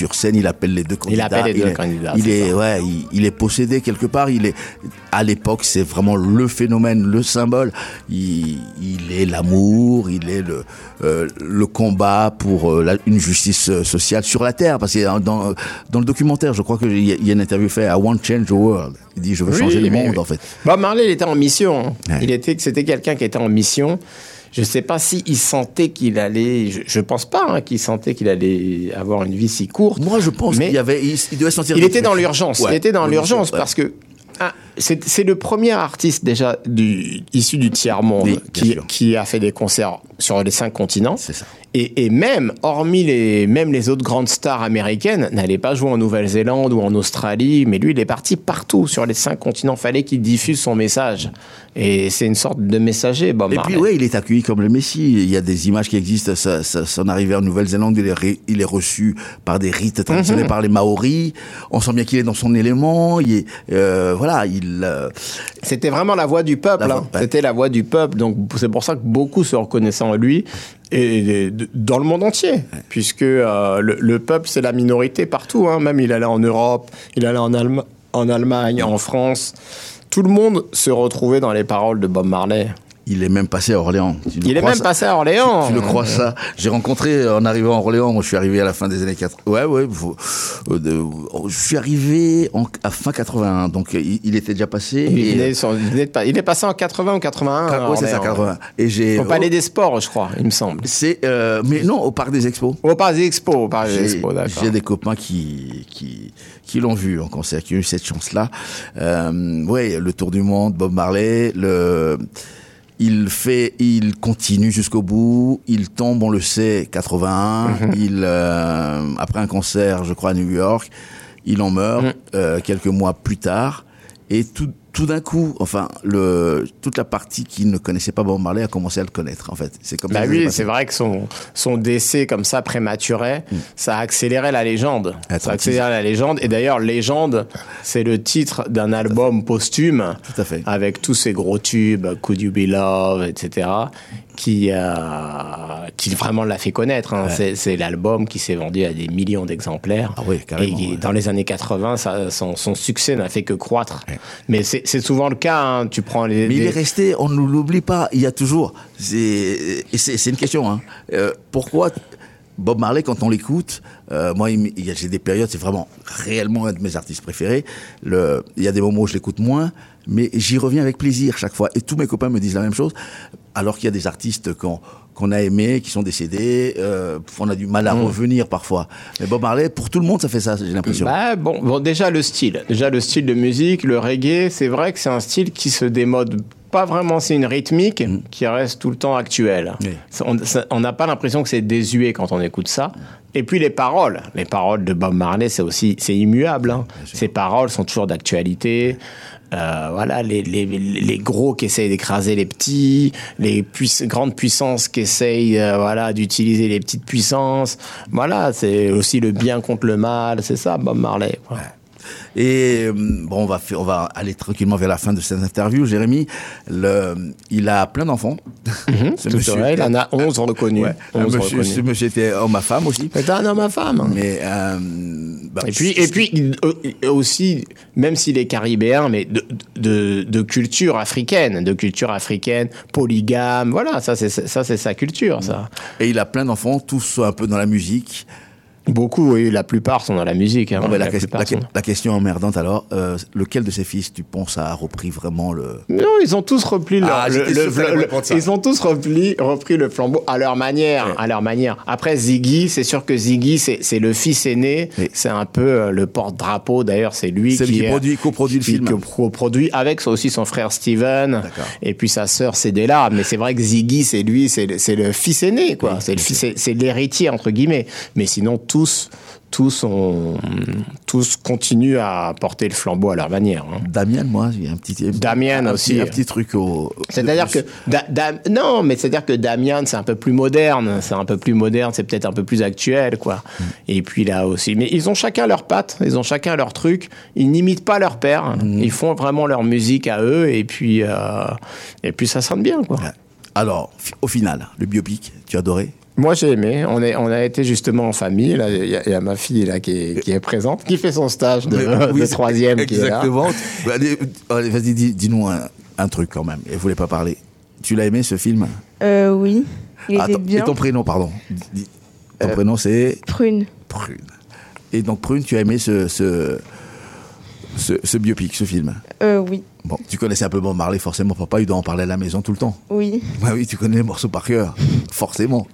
sur scène, il appelle les deux candidats. Il appelle les deux est- candidats, Il est, ouais, il, il est possédé quelque part. Il est, à l'époque, c'est vraiment le phénomène, le symbole. Il, il est l'amour, il est le, euh, le combat pour euh, la- une justice euh, sociale sur la terre. Parce que dans, dans, le documentaire, je crois qu'il y, y a une interview faite à I Want to Change the World. Il dit, je veux Oui, changer le monde, oui. en fait. Bob Marley, il était en mission. Ouais. Il était, c'était quelqu'un qui était en mission. Je sais pas si il sentait qu'il allait. Je, je pense pas hein, qu'il sentait qu'il allait avoir une vie si courte. Moi, je pense qu'il y avait, il, il devait sentir. Il était dans l'urgence. Ouais. Il était dans l'urgence parce que ah, c'est le premier artiste déjà du, issu du tiers monde Oui, bien qui, a fait des concerts sur les cinq continents. Ça. Et, et même, hormis les, même les autres grandes stars américaines, n'allaient pas jouer en Nouvelle-Zélande ou en Australie, mais lui, il est parti partout sur les cinq continents. Fallait qu'il diffuse son message. Et c'est une sorte de messager, Bob Et Marley. puis, ouais, il est accueilli comme le Messie. Il y a des images qui existent. Sa, sa- son arrivée en Nouvelle-Zélande, il est, ré- il est reçu par des rites Mhm. traditionnels par les Maoris. On sent bien qu'il est dans son élément. Il est, euh, voilà, il. C'était vraiment la voix du peuple. Hein. ouais. C'était la voix du peuple. Donc c'est pour ça que beaucoup se reconnaissaient en lui et, et- dans le monde entier, puisque euh, le, le peuple c'est la minorité partout. hein. Même il allait en Europe, il allait en, Allem- en Allemagne, en France. Tout le monde se retrouvait dans les paroles de Bob Marley. Il est même passé à Orléans. Tu Il est même ça passé à Orléans. Tu le crois ça J'ai rencontré euh, en arrivant à Orléans, moi je suis arrivé à la fin des années 80. Ouais, ouais. faut- euh, de- je suis arrivé en, à fin 81, donc euh, il, il était déjà passé. Il, et- venait sur- il est passé en 80 ou 81. à Ah, ouais, c'est ça, Orléans. 80. Et j'ai. Au Palais des Sports, je crois, il me semble. C'est, euh, mais non, au parc des expos. Au Palais des Expos, au Palais des J'ai Expos, d'accord. j'ai des copains qui, qui, qui l'ont vu en concert, qui ont eu cette chance-là. Euh, ouais, le Tour du Monde, Bob Marley, le, il fait, il continue jusqu'au bout. Il tombe, on le sait, 81. Mhm. Il, euh, après un concert, je crois à New York, il en meurt Mhm. euh, quelques mois plus tard. Et tout, tout d'un coup, enfin, le, toute la partie qui ne connaissait pas Bob Marley a commencé à le connaître. En fait, c'est comme Bah ça. oui, c'est vrai que son, son décès comme ça prématuré, ça a accéléré la légende. Ça a Attends, accéléré la légende. Et d'ailleurs, Légende, c'est le titre d'un album posthume Tout à fait. avec tous ces gros tubes, Could You Be Love, etc., qui, euh, qui vraiment l'a fait connaître. hein. C'est, c'est l'album qui s'est vendu à des millions d'exemplaires. Ah oui, Et ouais. dans les années 80, ça, son, son succès n'a fait que croître. Ouais. Mais c'est, souvent le cas. hein. Tu prends les. Mais il est resté, on ne l'oublie pas, il y a toujours. C'est une question. Hein. Euh, pourquoi Bob Marley, quand on l'écoute, euh, moi, j'ai des périodes, c'est vraiment réellement un de mes artistes préférés. Le, il y a des moments où je l'écoute moins, mais j'y reviens avec plaisir chaque fois. Et tous mes copains me disent la même chose, alors qu'il y a des artistes qu'on qu'on a aimés, qui sont décédés, euh, on a du mal à revenir parfois. Mais Bob Marley, pour tout le monde, ça fait ça, j'ai l'impression. Bah, bon, bon, déjà le style. Déjà le style de musique, le reggae, c'est vrai que c'est un style qui se démode pas vraiment, c'est une rythmique qui reste tout le temps actuelle. Oui. On n'a pas l'impression que c'est désuet quand on écoute ça. Et puis les paroles. Les paroles de Bob Marley, c'est aussi, c'est immuable. hein. Ces paroles sont toujours d'actualité. Euh, voilà, les, les, les gros qui essayent d'écraser les petits, les puiss- grandes puissances qui essayent euh, voilà, d'utiliser les petites puissances. Voilà, c'est aussi le bien contre le mal, c'est ça, Bob Marley. quoi. Et euh, bon, on va, faire- on va aller tranquillement vers la fin de cette interview. Jérémy, le, il a plein d'enfants. Ce Tout vrai, il en a 11 reconnus. Ouais. 11 monsieur, reconnus. ce monsieur était homme à femme aussi. C'est un homme à femme. Mais euh, bah, Et puis, et puis il- euh, aussi, même s'il est caribéen, mais de, de, de culture africaine, de culture africaine, polygame, voilà, ça c'est sa culture, ça. et il a plein d'enfants, tous un peu dans la musique. Beaucoup, oui, la plupart sont dans la musique. hein, la, la que- plupart la que- sont- la question emmerdante alors, euh, lequel de ses fils tu penses a repris vraiment le Non, ils ont tous repris le, Ah, le- ils ont tous repris, repris le flambeau à leur manière, à leur manière. Après Ziggy, c'est sûr que Ziggy, c'est le fils aîné, c'est un peu euh, le porte-drapeau. D'ailleurs, c'est lui C'est qui, lui qui produit- coproduit le film. qui coproduit avec aussi son frère Steven et puis sa sœur Cédella. Mais c'est vrai que Ziggy, c'est lui, c'est le, fils aîné, quoi. c'est le fils, c'est- c'est l'héritier entre guillemets. Mais sinon, tous, tous ont, tous continuent à porter le flambeau à leur manière. hein. Damien, moi, a un petit Damien un aussi. petit, un petit truc au. C'est-à-dire que plus. Da- Da- non, mais c'est-à-dire que Damian c'est un peu plus moderne, c'est un peu plus moderne, c'est peut-être un peu plus actuel quoi. Mm. Et puis là aussi, mais ils ont chacun leur patte, ils ont chacun leur truc, ils n'imitent pas leur père, Mm. ils font vraiment leur musique à eux et puis euh, et puis ça sonne bien quoi. Alors, au final, le biopic, tu as adoré? Moi, j'ai aimé. On, est, on a été justement en famille. Là, il y, a- il y a ma fille là qui est, qui est présente, qui fait son stage de, Mais oui, de troisième, qui est là. Exactement. Bah, Allez, Vas-y, dis- dis-nous un, un truc quand même. Elle voulait pas parler. Tu l'as aimé ce film? Euh, oui, il était Attends, bien. Et ton prénom, pardon? Dis- Ton prénom, c'est? Prune. Prune. Et donc, Prune, tu as aimé ce, ce, ce, ce biopic, ce film? Euh, oui, Bon, tu connaissais un peu Bob Marley, forcément. Papa, il doit en parler à la maison tout le temps. oui, Bah oui, tu connais les morceaux par cœur. Forcément.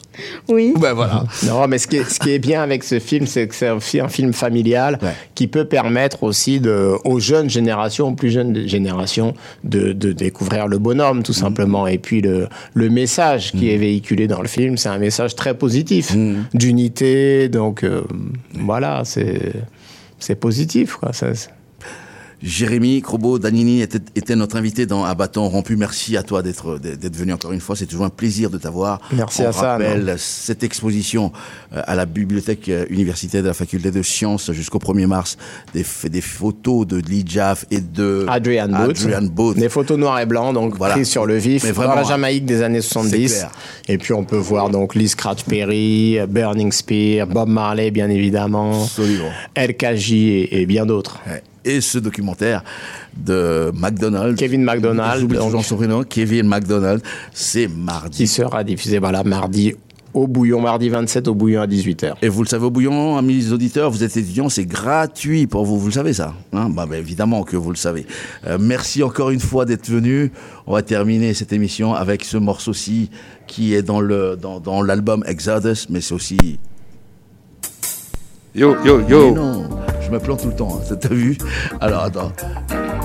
oui. Ben voilà. Non, mais ce qui est, ce qui est bien avec ce film, c'est que c'est aussi un film familial Ouais. qui peut permettre aussi de, aux jeunes générations, aux plus jeunes générations, de, de découvrir le bonhomme, tout simplement. Et puis le, le message qui est véhiculé dans le film, c'est un message très positif, d'unité. Donc euh, voilà, c'est c'est positif. Quoi. Ça, c'est- Jérémy Crobo Danini était, était notre invité dans À bâton rompu. Merci à toi d'être d'être venu encore une fois. C'est toujours un plaisir de t'avoir. Merci On à ça, rappelle cette exposition euh, à la bibliothèque euh, universitaire de la faculté de sciences jusqu'au 1er mars. Des, photos de Lee Jaff et de Adrian Booth. Adrian Booth. Des photos noires et blancs, donc Voilà. prises sur le vif, Mais dans vraiment, la Jamaïque des années 70. clair. Et puis on peut voir donc Lee Scratch Perry, Burning Spear, Bob Marley, bien évidemment, Absolument. LKJ et, et bien d'autres. Ouais. Et ce documentaire de McDonald's. Kevin McDonald, J'oublie toujours son prénom. Kevin McDonald. C'est mardi. qui sera diffusé voilà, mardi au bouillon, mardi 27 au bouillon à 18h. Et vous le savez au bouillon, amis auditeurs, vous êtes étudiants, c'est gratuit pour vous, vous le savez ça hein? Bah, bah, Évidemment que vous le savez. Euh, merci encore une fois d'être venu. On va terminer cette émission avec ce morceau-ci qui est dans le dans, dans l'album Exodus, mais c'est aussi... Yo, yo, Mais yo. non, je me plante tout le temps, hein, t'as vu Alors attends,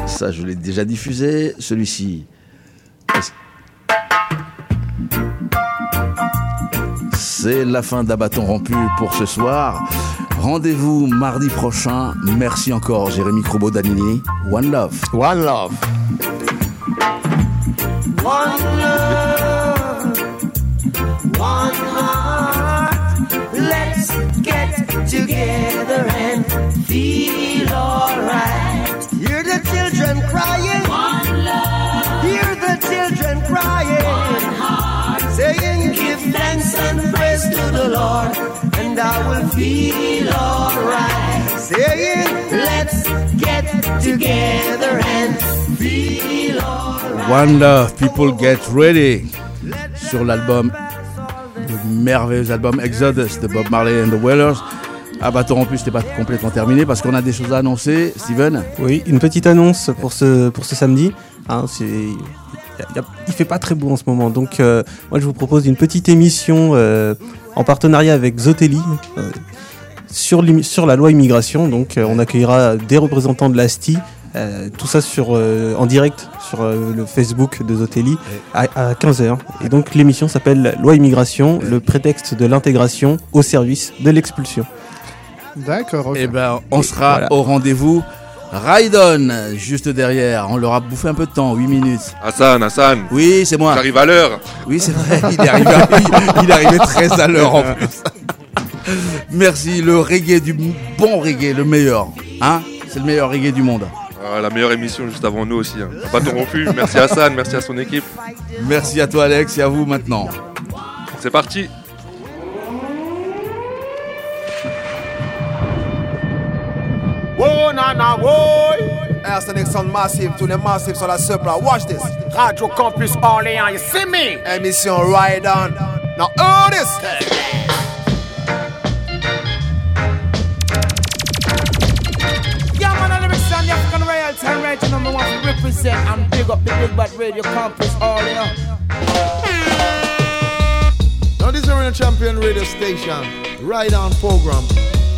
ça je l'ai déjà diffusé, celui-ci... C'est la fin d'Abaton rompu pour ce soir. Rendez-vous mardi prochain. Merci encore, Jérémy Crobo Danini. One Love. One Love. One love, one heart. Let's get together and feel alright. Hear the children crying. One love. Hear the children crying. One heart. Saying, Give thanks and praise to the Lord, and I will feel alright. Saying, Let's get together and feel alright. One Love, People Get Ready. Sur l'album, le merveilleux album Exodus de Bob Marley and the Wailers. Abaton rompu, c'était pas complètement terminé parce qu'on a des choses à annoncer. Steven Oui, une petite annonce pour ce, pour ce samedi. Hein, il fait pas très beau en ce moment, donc euh, moi je vous propose une petite émission euh, en partenariat avec Zoteli euh, sur, sur la loi immigration. Donc euh, on accueillera des représentants de l'ASTI, euh, tout ça sur, euh, en direct sur euh, le Facebook de Zoteli à, à 15h. Et donc l'émission s'appelle Loi immigration, le prétexte de l'intégration au service de l'expulsion. D'accord, ok. Eh ben, on sera voilà. au rendez-vous. Raidon, juste derrière. On leur a bouffé un peu de temps, 8 minutes. Hassan, Hassan. Oui, c'est moi. J'arrive à l'heure. Oui, c'est vrai, il est arrivé, il, il est arrivé très à l'heure en plus. Merci, le reggae du bon reggae, le meilleur. Hein C'est le meilleur reggae du monde. Ah, la meilleure émission juste avant nous aussi. Hein. Bâton rompu. Merci à Hassan, merci à son équipe. Merci à toi Alex et à vous maintenant. C'est parti. Oh, na na, boy. Arsenic Sound Massive, tous les massifs sur la supra. Watch this. Radio Campus Orléans, you see me? Émission Ride On. Now, oh, this. African royalty and right, you know, me want to represent and big up the Big Bad Radio Campus Orléans. Now, this is a champion radio station. Ride On program.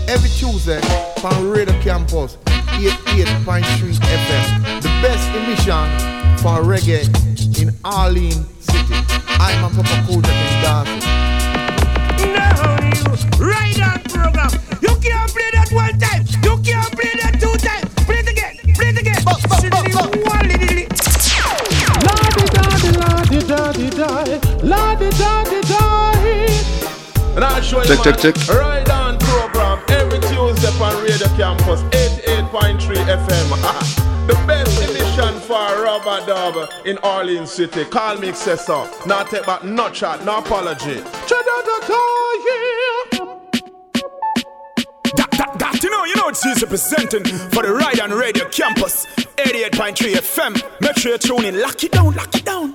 Every Tuesday from Radio Campus 88.3 FM. The best emission for reggae in Orleans City. I'm a Papa Kodak in Darcy. No, you ride on program. You can't play that one time. You can't play And I'll show Check, check, check. Ride on program every Tuesday on Radio Campus 88.3 FM. the best emission for rubber dub in Orleans City. Call me Excessor. Now take back no chat, no apology. That, that, that, you know, you know it's easy for the Ride on Radio Campus 88.3 FM. Make sure you tune in, lock it down, lock it down.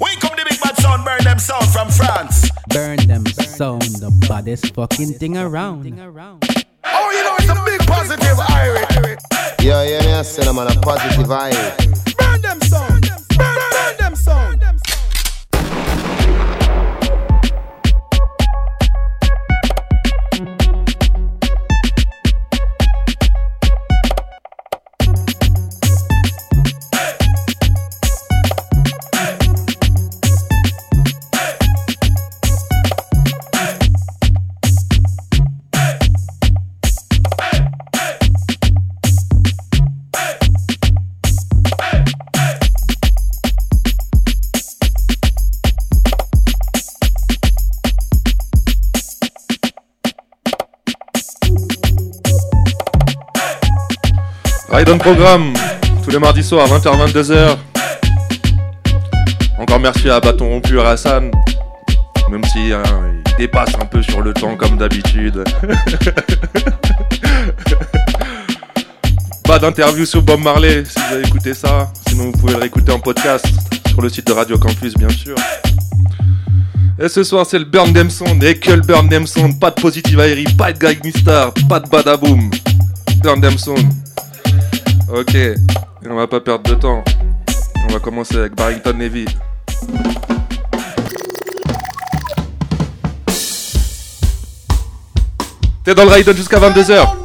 Wake up the big bad sound, burn them sound from France. Burn them sound, the baddest fucking thing around. Oh, you know it's a big positive irate. Yo, yeah, me I say them on a positive vibe. Burn them sound, burn, burn them sound. Ride on programme, tous les mardis soirs, 20h, 22h. Encore merci à Bâton Rompu à Hassan, même si hein, il dépasse un peu sur le temps comme d'habitude. Pas d'interview sur Bob Marley si vous avez écouté ça, sinon vous pouvez le réécouter en podcast sur le site de Radio Campus bien sûr. Et ce soir c'est le Burn Them Sound, et que le Burn Sound, pas de Positive Airy, pas de Gag Star, pas de Badaboom. Burn Sound. Ok, on va pas perdre de temps. On va commencer avec Barrington Levy. T'es dans le ride jusqu'à 22h.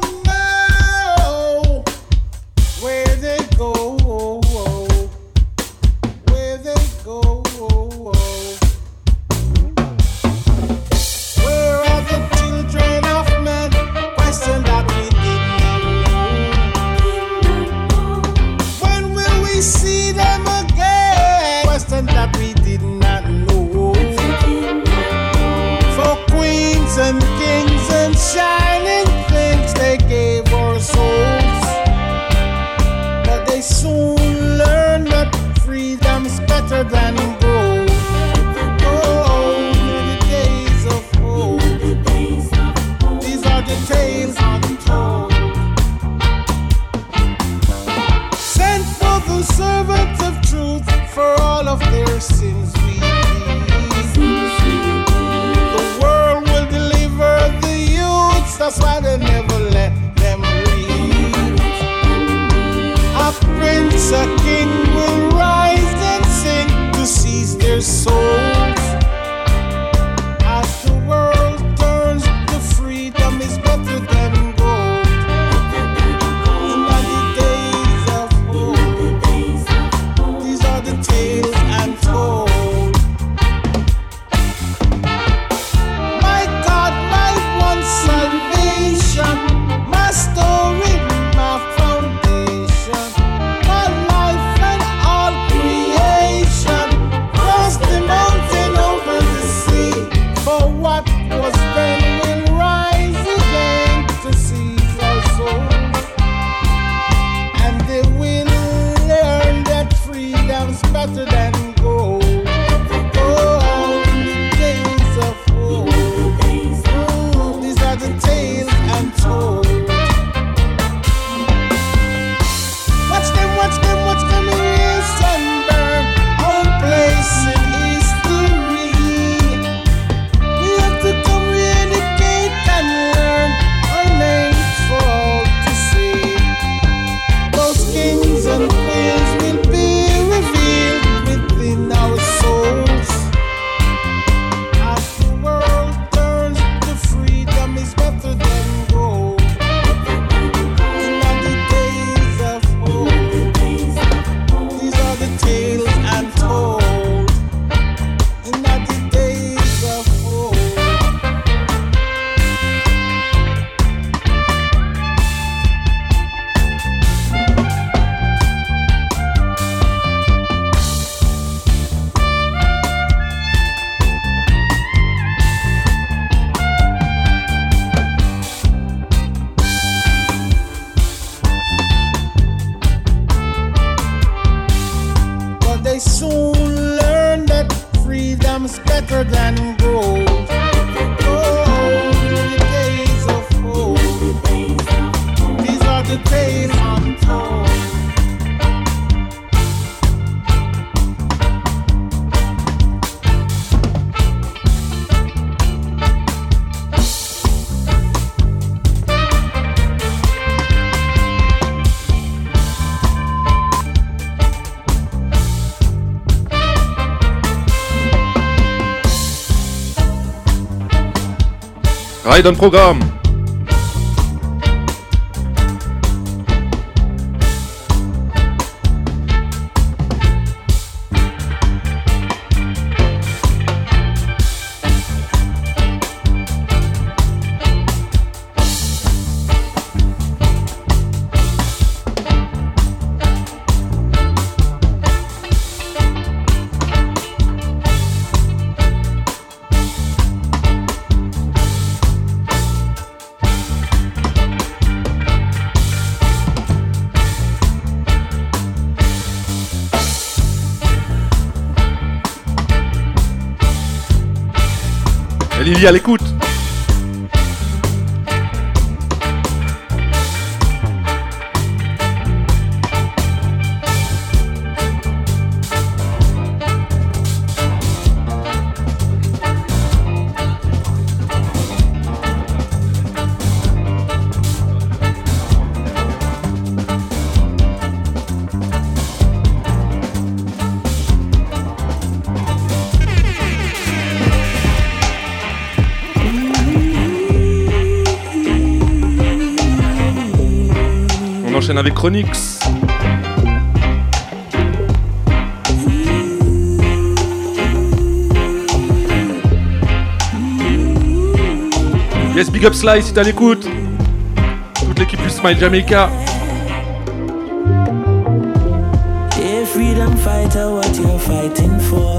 the days program. à l'écoute. Chronix. Yes, big up Sly si t'as l'écoute. Toute l'équipe du Smile Jamaica. freedom fighter, what you're fighting for.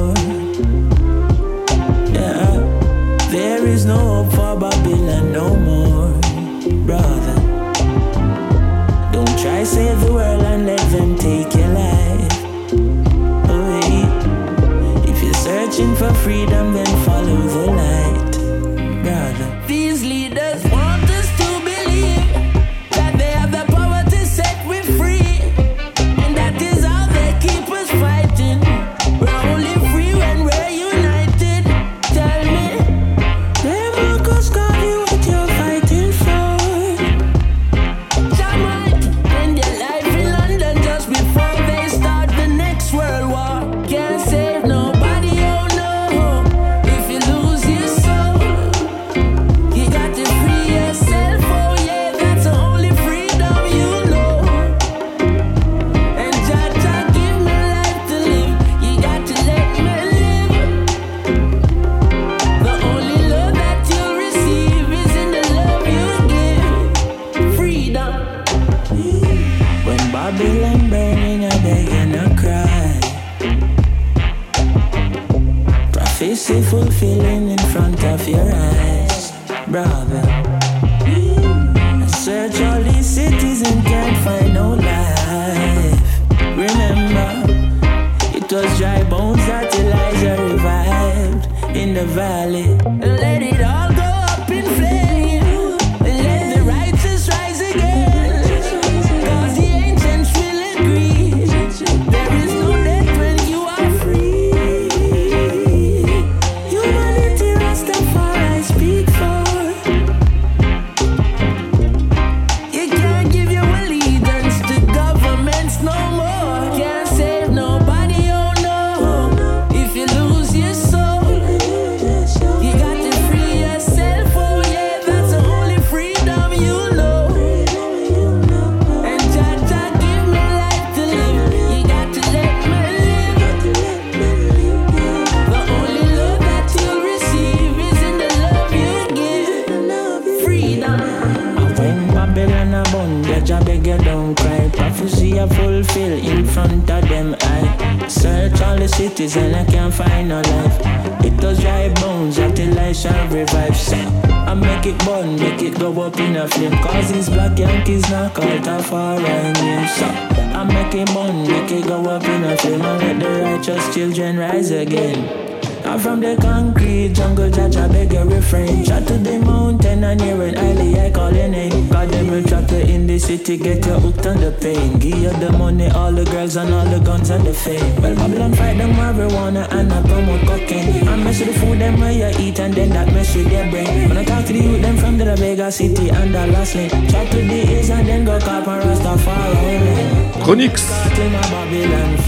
The concrete jungle, judge, I beg your refrain. Shot to the mountain and hear an early I call your name. God them will trap you in the city, get you hooked on the pain. Give you the money, all the girls and all the guns and the fame. Well, Babylon fight them marijuana and I promote cocaine. I mess with the food them where you eat and then that mess with their brain. When I talk to the youth, them from the Vega City and the last lane. Chat to the east and then go cop and Rastafari. Chronixx,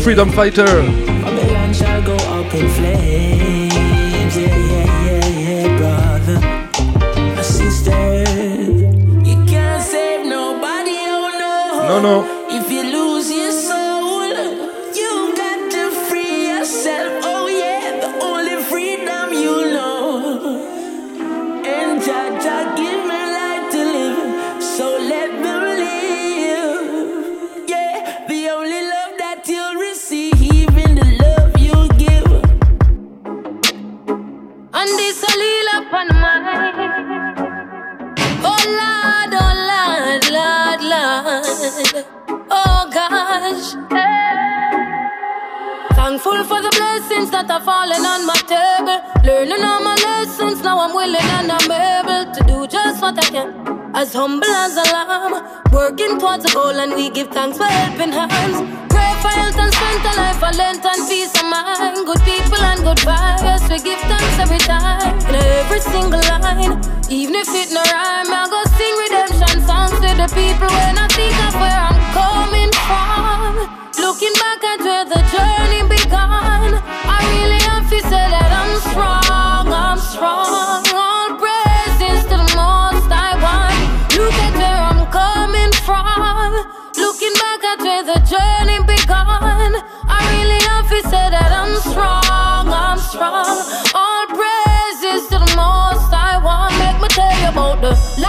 Freedom Fighter. Babylon shall go up in flames. No. And we give thanks for helping hands. Pray for health and strength, a life, for length and peace of mind. Good people and good vibes, we give thanks every time. In every single line, even if it no rhyme, I go sing redemption songs to the people when I think of where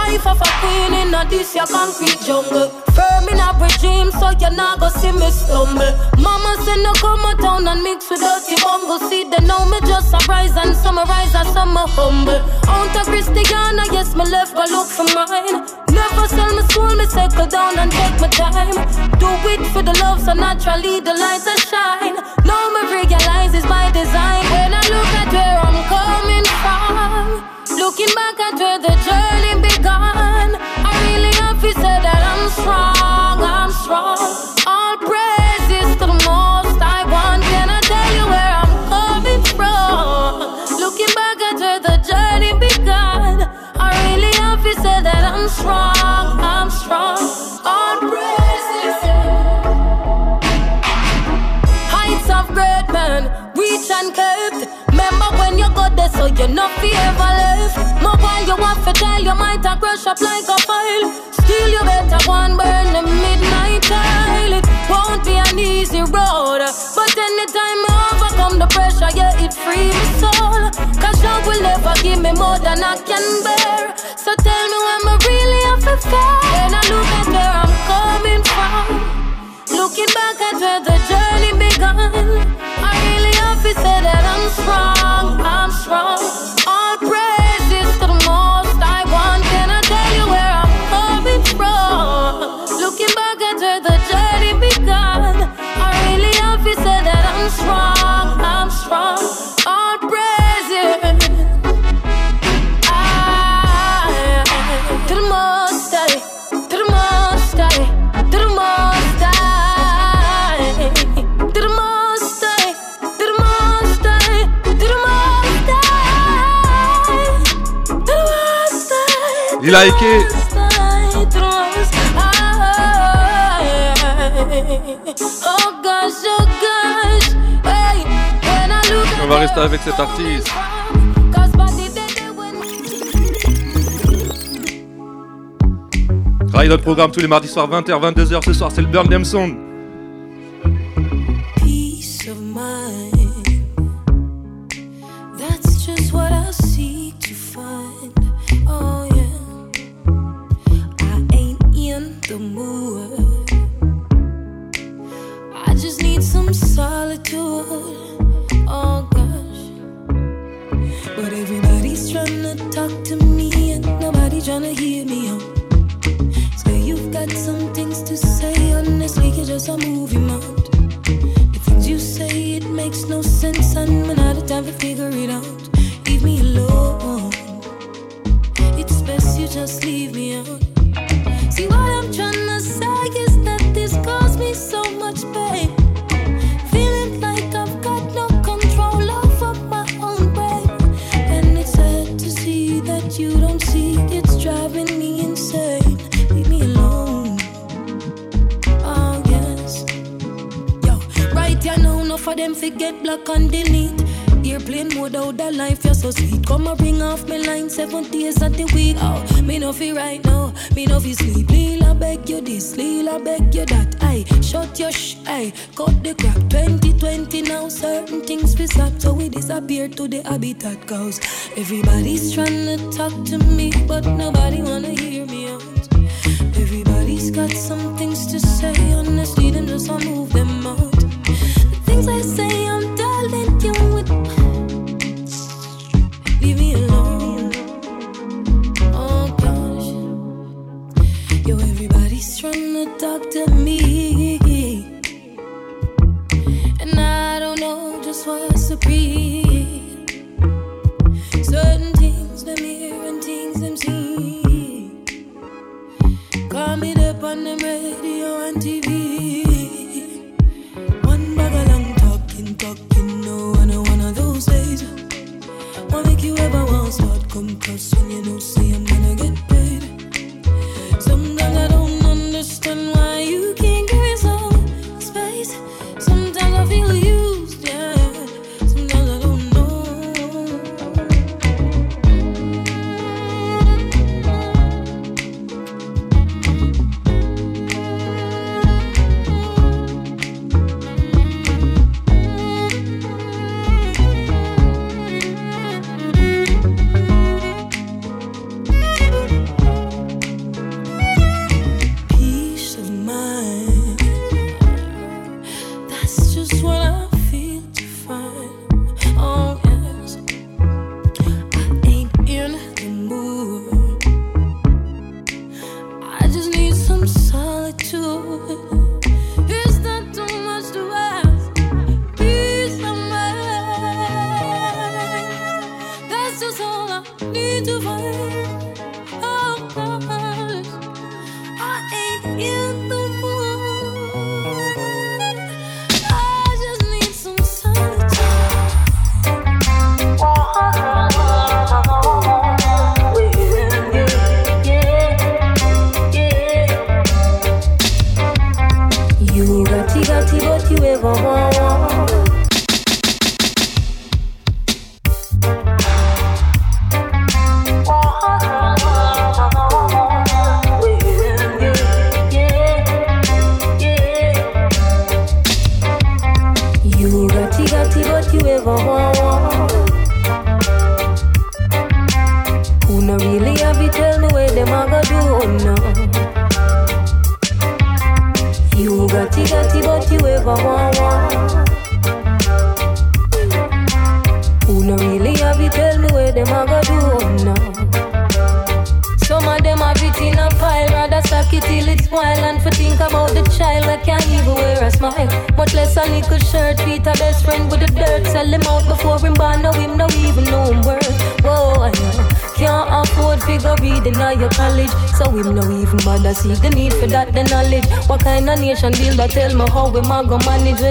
life of a queen in a this your concrete jungle. Firm in a regime, so you not go see me stumble. Mama said no come a town and mix with dirty bungle. See they know me just a rise and summarize as some a humble. Out of Christiana, yes me left go look for mine. Never sell my soul, me settle down and take my time. Do it for the love, so naturally the lights will shine. Now me realize it's by design. When I look at where I'm looking back at where the journey began, so you're not be ever left. More while you want to tell, you might have crush up like a file. Still, you better one burn the midnight tile. It won't be an easy road, but anytime I overcome the pressure, yeah, it free my soul. Cause love will never give me more than I can bear. So tell me when I really have to fair. When I look at where I'm coming from. Looking back at where the journey began, To say that I'm strong, I'm strong. Il On va rester avec cet artiste. Ride notre programme tous les mardis soirs 20h, 22h. Ce soir, c'est le Burn Sound. on the radio and TV.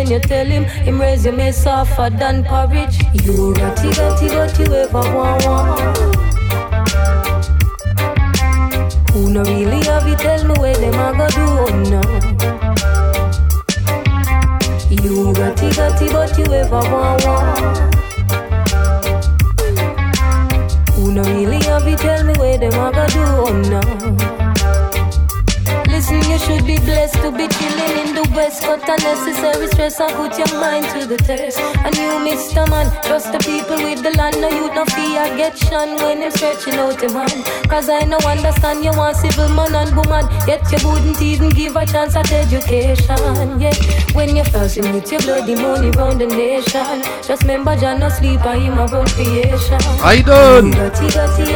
when you tell him him resume suffer than porridge. You dirty, dirty, dirty, ever want curse. I put your mind to the test. And you, Mr. Man, trust the people with the land. No, you no fear, get shun when I'm stretching out your hand. Cause I no understand you want civil man and woman. Yet you wouldn't even give a chance at education. Yeah, when you're fussing with your bloody money round the nation. Just remember, John, no sleep, I am about creation. I don't. Dirty, dirty.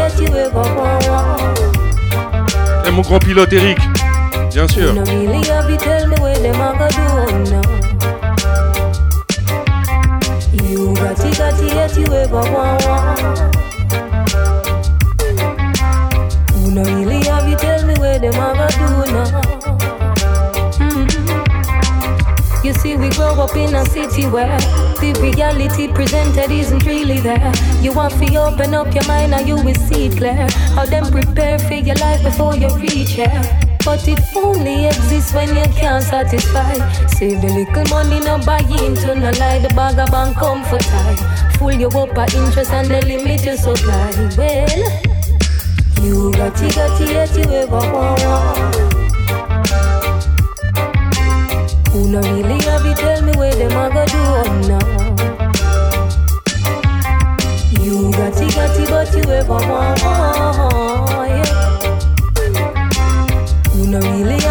Et mon grand pilote Eric, bien sûr. Really, really have you tell me where them do. You see, we grow up in a city where the reality presented isn't really there. You want to open up your mind and you will see clear. How them prepare for your life before you reach here. But it only exists when you can't satisfy. Save the little money, no buy into no lie. The bag of bank come for time. Fool you up at interest and they limit your supply. Well, you got it, got it, yet you ever want. Who no really have you tell me where them a go do now? You got it, got it, but you ever want. No really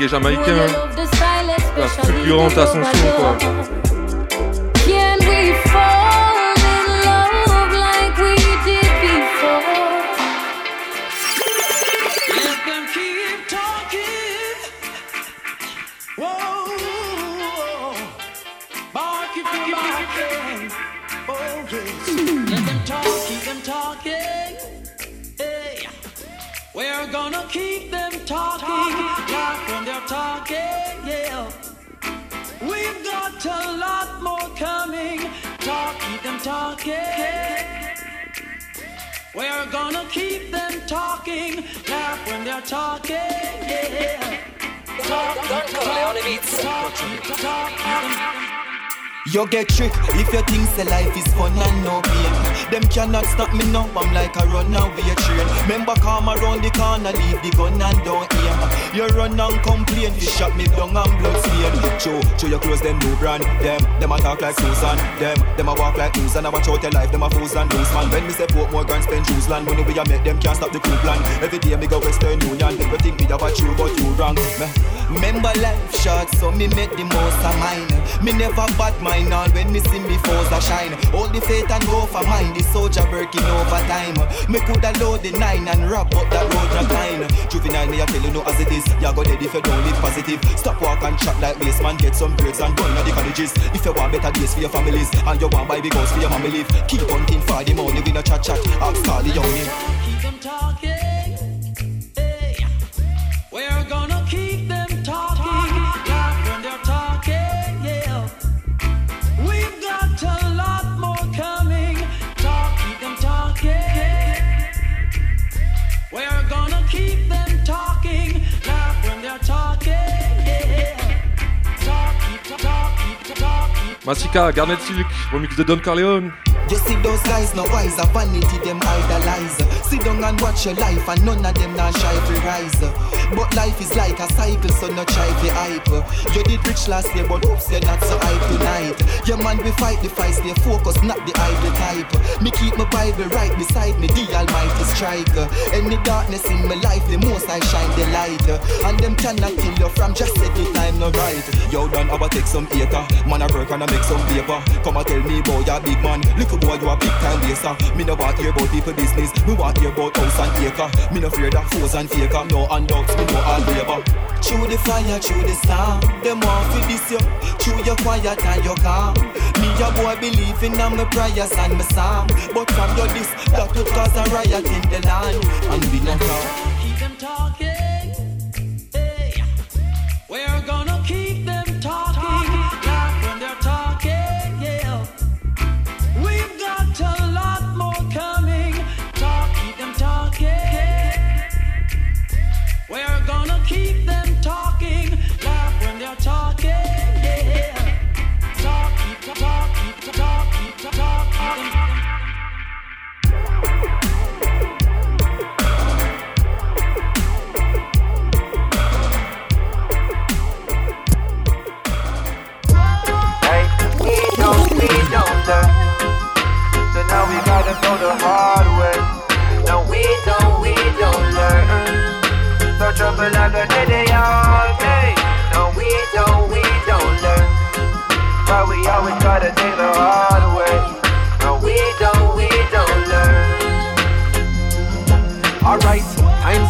reggae jamaïcain. Know you love the silence, La especially fulgurante the ascension, quoi. Can we fall in love like we did before? Let them keep talking. Whoa, barking for barking. Oh yes. Let them talk, keep them talking. We're gonna keep them talking. Laugh when they're talking. Yeah. We've got a lot more coming. Talk, keep them talking. We're gonna keep them talking, laugh when they're talking, yeah. Talk, talk, talk, talk, talk, talk. You get trick if you think say life is fun and no pain. Them cannot stop me now, I'm like a runaway train. Remember come around the corner, leave the gun and don't aim. You run and complain, you shot me down and blood stain. Show, show your clothes, them no brand. Them, them a talk like Susan. Them, them a walk like Susan. I watch out your life, them a fools and loose man. When me say Portmore, Grand spend Jews land. Money we a make them can't stop the coup plan. Every day me go Western Union. People think me have a true, but you wrong. Me, remember life short, so me make the most of mine. Me never bad mine. All when me see me foes a shine. All the faith and go for mine. The soldier working overtime. Me coulda load the nine and wrap up that road no kind. Juvenile me I tell you know as it is. You go dead if you don't live positive. Stop walk and chat like this man. Get some breaks and run at the colleges. If you want better days for your families and you want buy big house for your family live. Keep hunting for the money. We no chat chat. Ask all the young. Keep them talking. Massika, Garnet Silk, remix de Don Corleone. You see those guys no wise, a vanity them idolize. Sit down and watch your life, and none of them not shy for rise. But life is like a cycle, so no try for hype. You did rich last year, but oops, you're not so hype tonight. Your man we fight the fight, stay focused, not the idle type. Me keep my Bible right beside me, the Almighty strike. Any darkness in my life, the most I shine the light. And them cannot kill you from just say the time no right. Yo, done, will take some acre. Man, I work and I make some paper. Come and tell me, boy, you big man. Little boy, you a big time waster. Me no want hear about people business. Me want hear about house and acre. Me no fear that foes and faker. No handouts, me no all labor. Through the fire, through the storm. Them want for this you. Through your quiet and your calm. Me a boy believing in my prayers and my psalm. But from your this, that would cause a riot in the land. And we no talk. keep them talking. Hey, we're gotta go the hard way. No, we don't, we don't learn. So trouble like a day all day. No, we don't, we don't learn. But we always gotta take the hard way. No, we don't, we don't learn. Alright,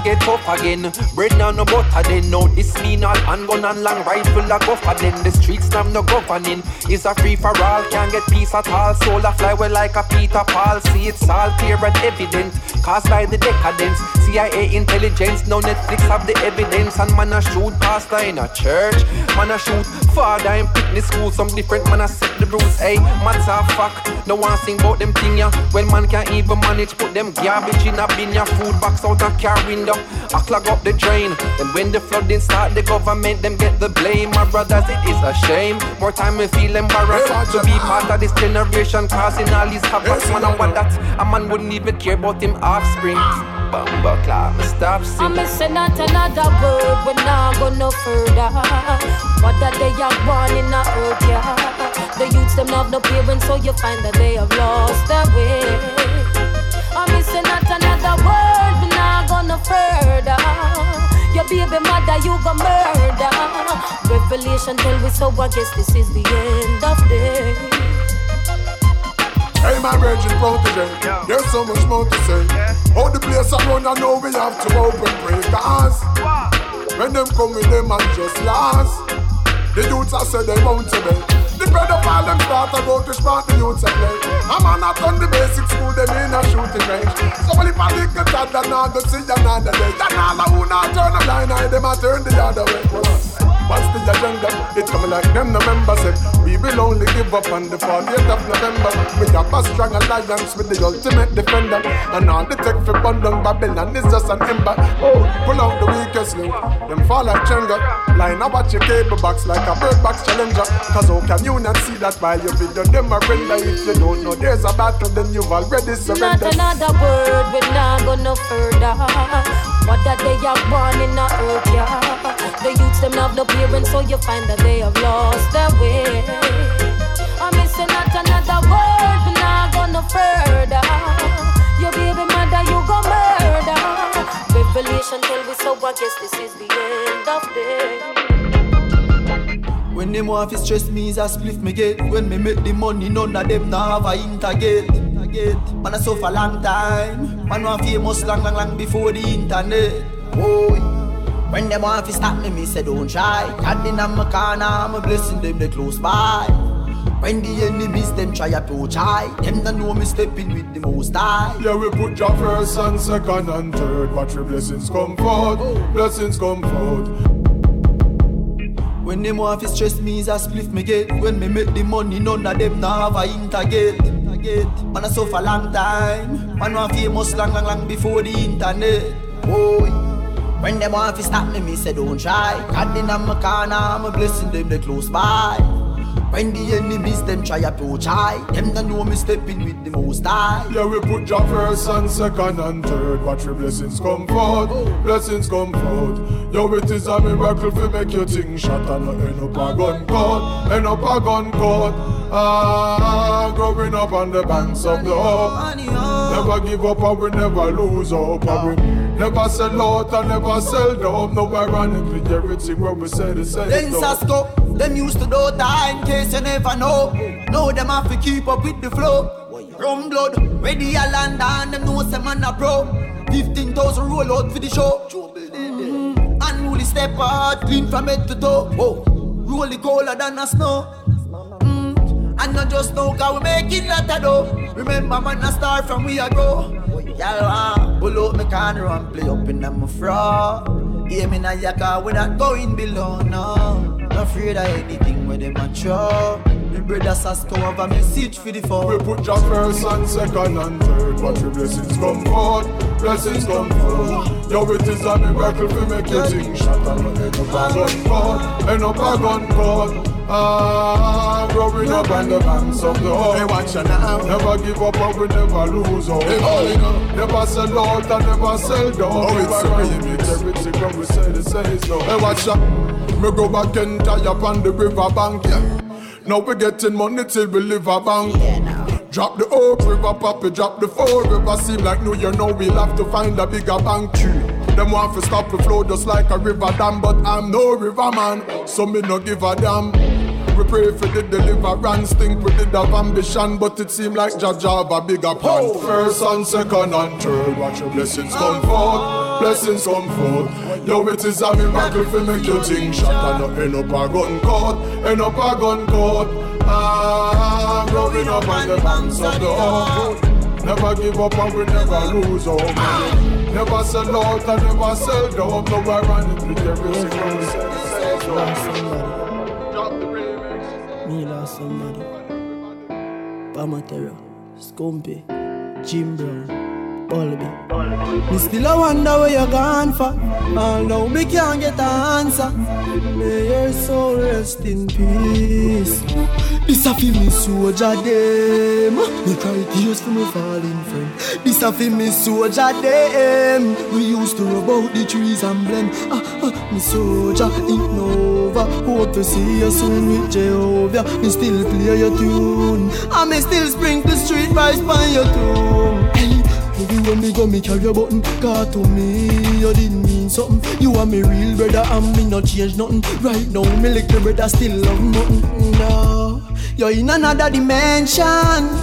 times get tough again. Bread now no butter then. No, this mean all handgun and long rifle a go then. The streets now no governing. It's a free for all, can't get peace at all. Soul a fly well like a Peter Paul. See it's all clear and evident. Caused by the decadence. CIA intelligence, no Netflix have the evidence. And man a shoot pastor in a church. Man a shoot father in picnic school. Some different man a set the rules. Hey, matter of fact, no one sing about them thing ya. When man can't even manage, put them garbage in a bin ya. Food box out a car window. I clog up the drain. Then when the flooding start, the government them get the blame. My brothers, it is a shame. More time we feel embarrassed to be part of this generation, causing all these havoc. Man, I want that a man wouldn't even care about him offspring. Bumba clap, me stop I'm singing. missing not another word, but now go no further. What that they are born in a earth, yeah. The youths them have no parents, so you find that they have lost their way. I'm missing not another word, but now go no further. Your baby mother, you go murder. Revelation tell we so, I guess this is the end of day. Hey, my virgin protege, there's so much more to say. How the place I run, I know we have to open break cars. When them come with them and just last. The youths I said they want to be. The all them start to go to spot the youths I play. I'm on not on the basic school, them in a shooting range. So when if I think a tad, then I go see another day. Then all who not turn a blind eye, them I turn the other way. What's the agenda? It's coming like them November said. We will only give up on the 40th of November. We have a strong alliance with the ultimate defender. And all the tech for Bundle Babylon is just an ember. Oh, pull out the weakest link. Them fall like Jenga. Line up at your cable box like a bird box challenger. Cause how can you not see that while you video them a render? If you don't know there's a battle, then you've already surrendered Not another word, we're not go no further. What that they are born in a earth, yeah. The youths them have no parents, so you find that they have lost their way. I'm missing not another word, we not go no further. Your baby mother, you go murder. Revelation tell we so, I guess this is the end of day. When them want to stress me, is a spliff me get. When me make the money, none of them now have a intergate. Man, I suffer long time. Man, want famous long, long, long before the internet. Oh, when them want to stop me, me say don't try. Standing on my corner, I'm a blessing them, they close by. When the enemies them try approach I, them don't know me stepping with the most high. Yeah, we put your first and second and third, but your blessings come forth, oh. blessings come forth. When them want to stress me, is a spliff me get. When me make the money, none of them now have a intergate. Man, I suffer long time. Man, want famous long, long, long before the internet. Oh, when them want to stop me, me say don't try. Standing on my corner, I'm a blessing them, they close by. When the enemies them try approach I, them don't know me stepping with the most high. Yeah, we put your first and second and third, but your blessings come forth, blessings come forth. Yo, it is a miracle to make your thing shot and not end up a gun court, end up a gun court. Ah, growing up on the banks of the hope. Never give up and we never lose hope. And we never sell out and never sell dope. No ironically, everything when we say the same. Then Sasko, them used to do that in case you never know. Know them have to keep up with the flow. Rum blood, ready a land and them know some man a pro. 15,000 roll out for the show. Mm. Unruly step out, clean from head to toe. Oh, roll the colder than a snow. Mm. And not just know cause we making lot of dough. Remember man a start from we a grow. Y'all want pull out me corner and play up in my fraud. Hear me now your car, not going below, no. Not afraid of anything where them a throw. Me brother Sasko have a message for the phone. We put your first and second and third, but your blessings come forth, blessings come forth. Yo, it is a miracle to make your thing shot and end up a gun court, end up a gun court. Ah, growing up on the banks of the hope. Hey, watch your now. Never give up and we never lose hope. Hey, oh, you know. Never sell out and never sell down. Oh, it's a remix. Everything when we say the say is no. Hey, watch out. Me go back and tie up on the river bank, yeah. Now we getting money till we live a bank. Drop the old river, poppy, drop the four river. Seem like New Year, now we'll have to find a bigger bank tree. Them want to stop the flow just like a river dam, but I'm no river man, so me no give a damn. We pray for the deliverance, think we did have ambition, but it seem like Jaja have a bigger plan. Oh. First and second and third, watch your blessings come forth, blessings come forth. Yo, it is a miracle for make your thing shot and not end up a gun court, end up a gun court. Ah, growing up on the banks of the oak. Never give up and we never lose hope. Never sell out and never sell down. No ironically, every single cell. Me lost somebody. Pamatera, Scumpy, Jim Brown, Wallaby. Me still a wonder where you're gone for. Although me can't get an answer. May your soul rest in peace. This a fi me soldier dem. Me cry tears for me falling friend. This a fi me soldier dem. We used to rub out the trees and blend. Ah, ah, me soldier in Nova. Hope to see you soon with Jehovah. Me still play your tune. And me still sprinkle street rice on your tomb. Hey, Everywhere me go, me carry a button. Cause to me, you didn't mean something. You are me real brother, and me not change nothing. Right now, me little brother still love nothing. No, you're in another dimension.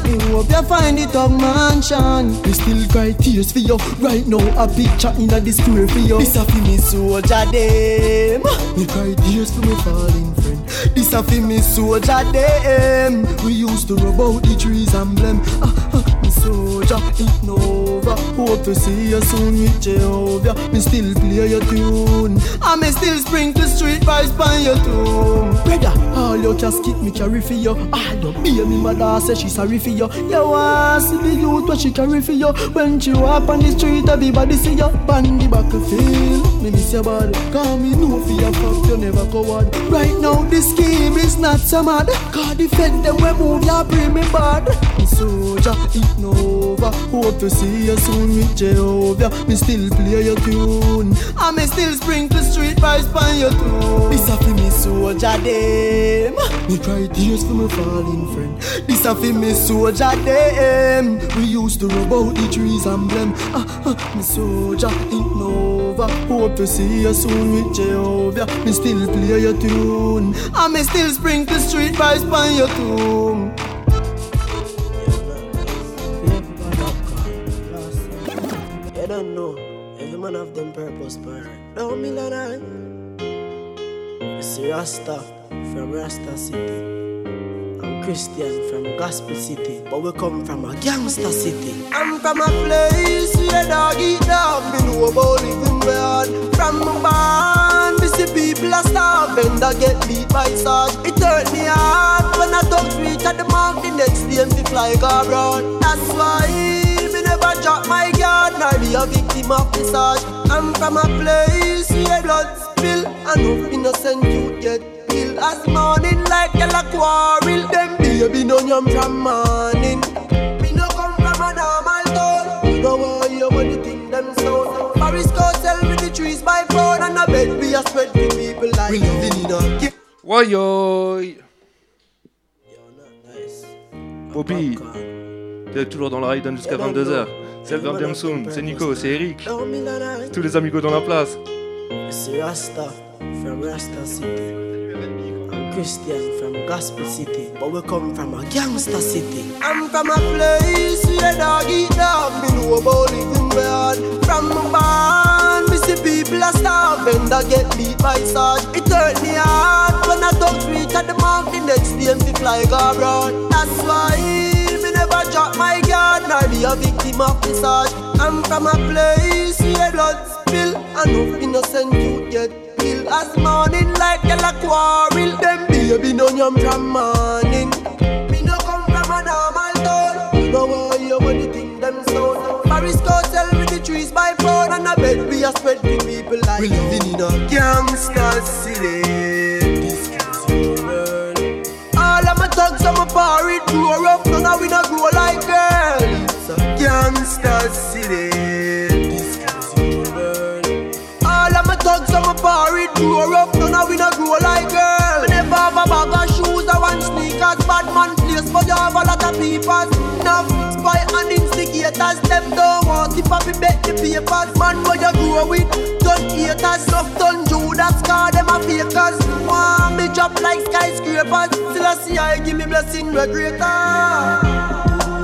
Me hope you find it up mansion. We still cry tears for you. Right now, a picture in a square for you. This a fi me soldier dem. Me cry tears for me falling. This a fi me soldier dem. We used to rub out the trees and blame. Ah, ah, me soldier, it Nova. Hope to see you soon with Jehovah. Me still play your tune. I me still sprinkle street vibes by your tomb. Brother, all your casket me carry for you. All your baby mother say she sorry for you. You want see the youth what she carry for you. When she walk on the street, everybody see you. On the battlefield, me miss your body. Cause me know for your fuck, you never coward. Right now, this scheme is not so mad. Cause defend them when move, you bring me bad. Soldier, it no over. Hope to see you soon with Jehovah. Me still play your tune. And me still sprinkle street vibes on your tune. This a fi me soldier dem. Me cry tears for my fallen friend. This a fi me soldier dem. We used to rub out the trees and blem. Ah, ah, me soldier in over. Hope to see you soon with Jehovah. Me still play your tune. And me still sprinkle street vibes on your tomb. You don't know. Every man have them purpose, but don't be like that. You see Rasta from Rasta City. I'm Christian from Gospel City, but we come from a gangster city. I'm from a place where dog eat dog. Me know about living bad. From my barn, me see people a starving. That get sarge. It hurt me hard when I don't reach at the mark. The next day, me fly go abroad. That's why me never drop my guard, nor be a victim of the sarge. I'm from a place where blood spill, and no innocent youth get killed. As morning like yellow quarrel, them baby no yam from morning. Me no come from a normal town. You know why you want to think them so. Paris go sell me the trees by phone, and I bet we a spread to people like we living in a Yo? Bobby, t'es toujours dans le Raiden jusqu'à 22h. C'est Albert Jamsoon, c'est Nico, c'est Eric. Tous les amigos dans la place. It's Rasta from Rasta City. Christian from Gospel City, but we come from a gangster city. I'm from a place where dog eat dog. Me know about living bad. From my barn, me see people a starving. That get beat by sarge. It hurt me hard when I don't reach at the mark. The next day, me fly abroad. That's why me never drop my guard, nor be a victim the. I'm from a place where blood spill, and no innocent you get killed. As morning like yellow quarrel, them baby no yam from morning. Me no come from a normal town. You know why you want to think them so. Paris go sell me the trees by phone, and I bet we are spread to people like we living in a gangster city. Thugs and my party grow up, none of we not grow like girls. It's a gangster city. This world. All of my thugs and my party grow up, none of we not grow like girls. Never have a bag of shoes or one sneakers, bad man place, but you have a lot of people. Enough spy and instigators, them don't want if I be bet the papers. Man, what you grow with, done haters, stuff done Judas, car them a fakers. Want me drop like skyscrapers, still I see I give me blessing the greater.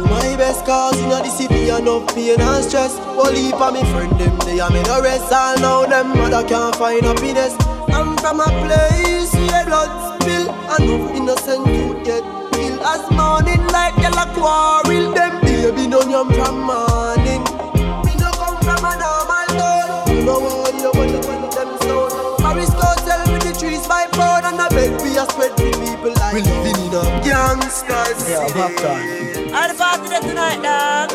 My best cause in the city enough pain and stress. Heap of me friend them they are me no rest. All now them mother can't find happiness. I'm from a place where blood spill And no innocent youth get killed As morning like yellow quarrel Them baby no yam from morning Me no come from a normal town You know why you wanna think them so Paris go sell me the trees by pound And I bet we are spread to people like We living in a gangster city All the party there tonight, dog.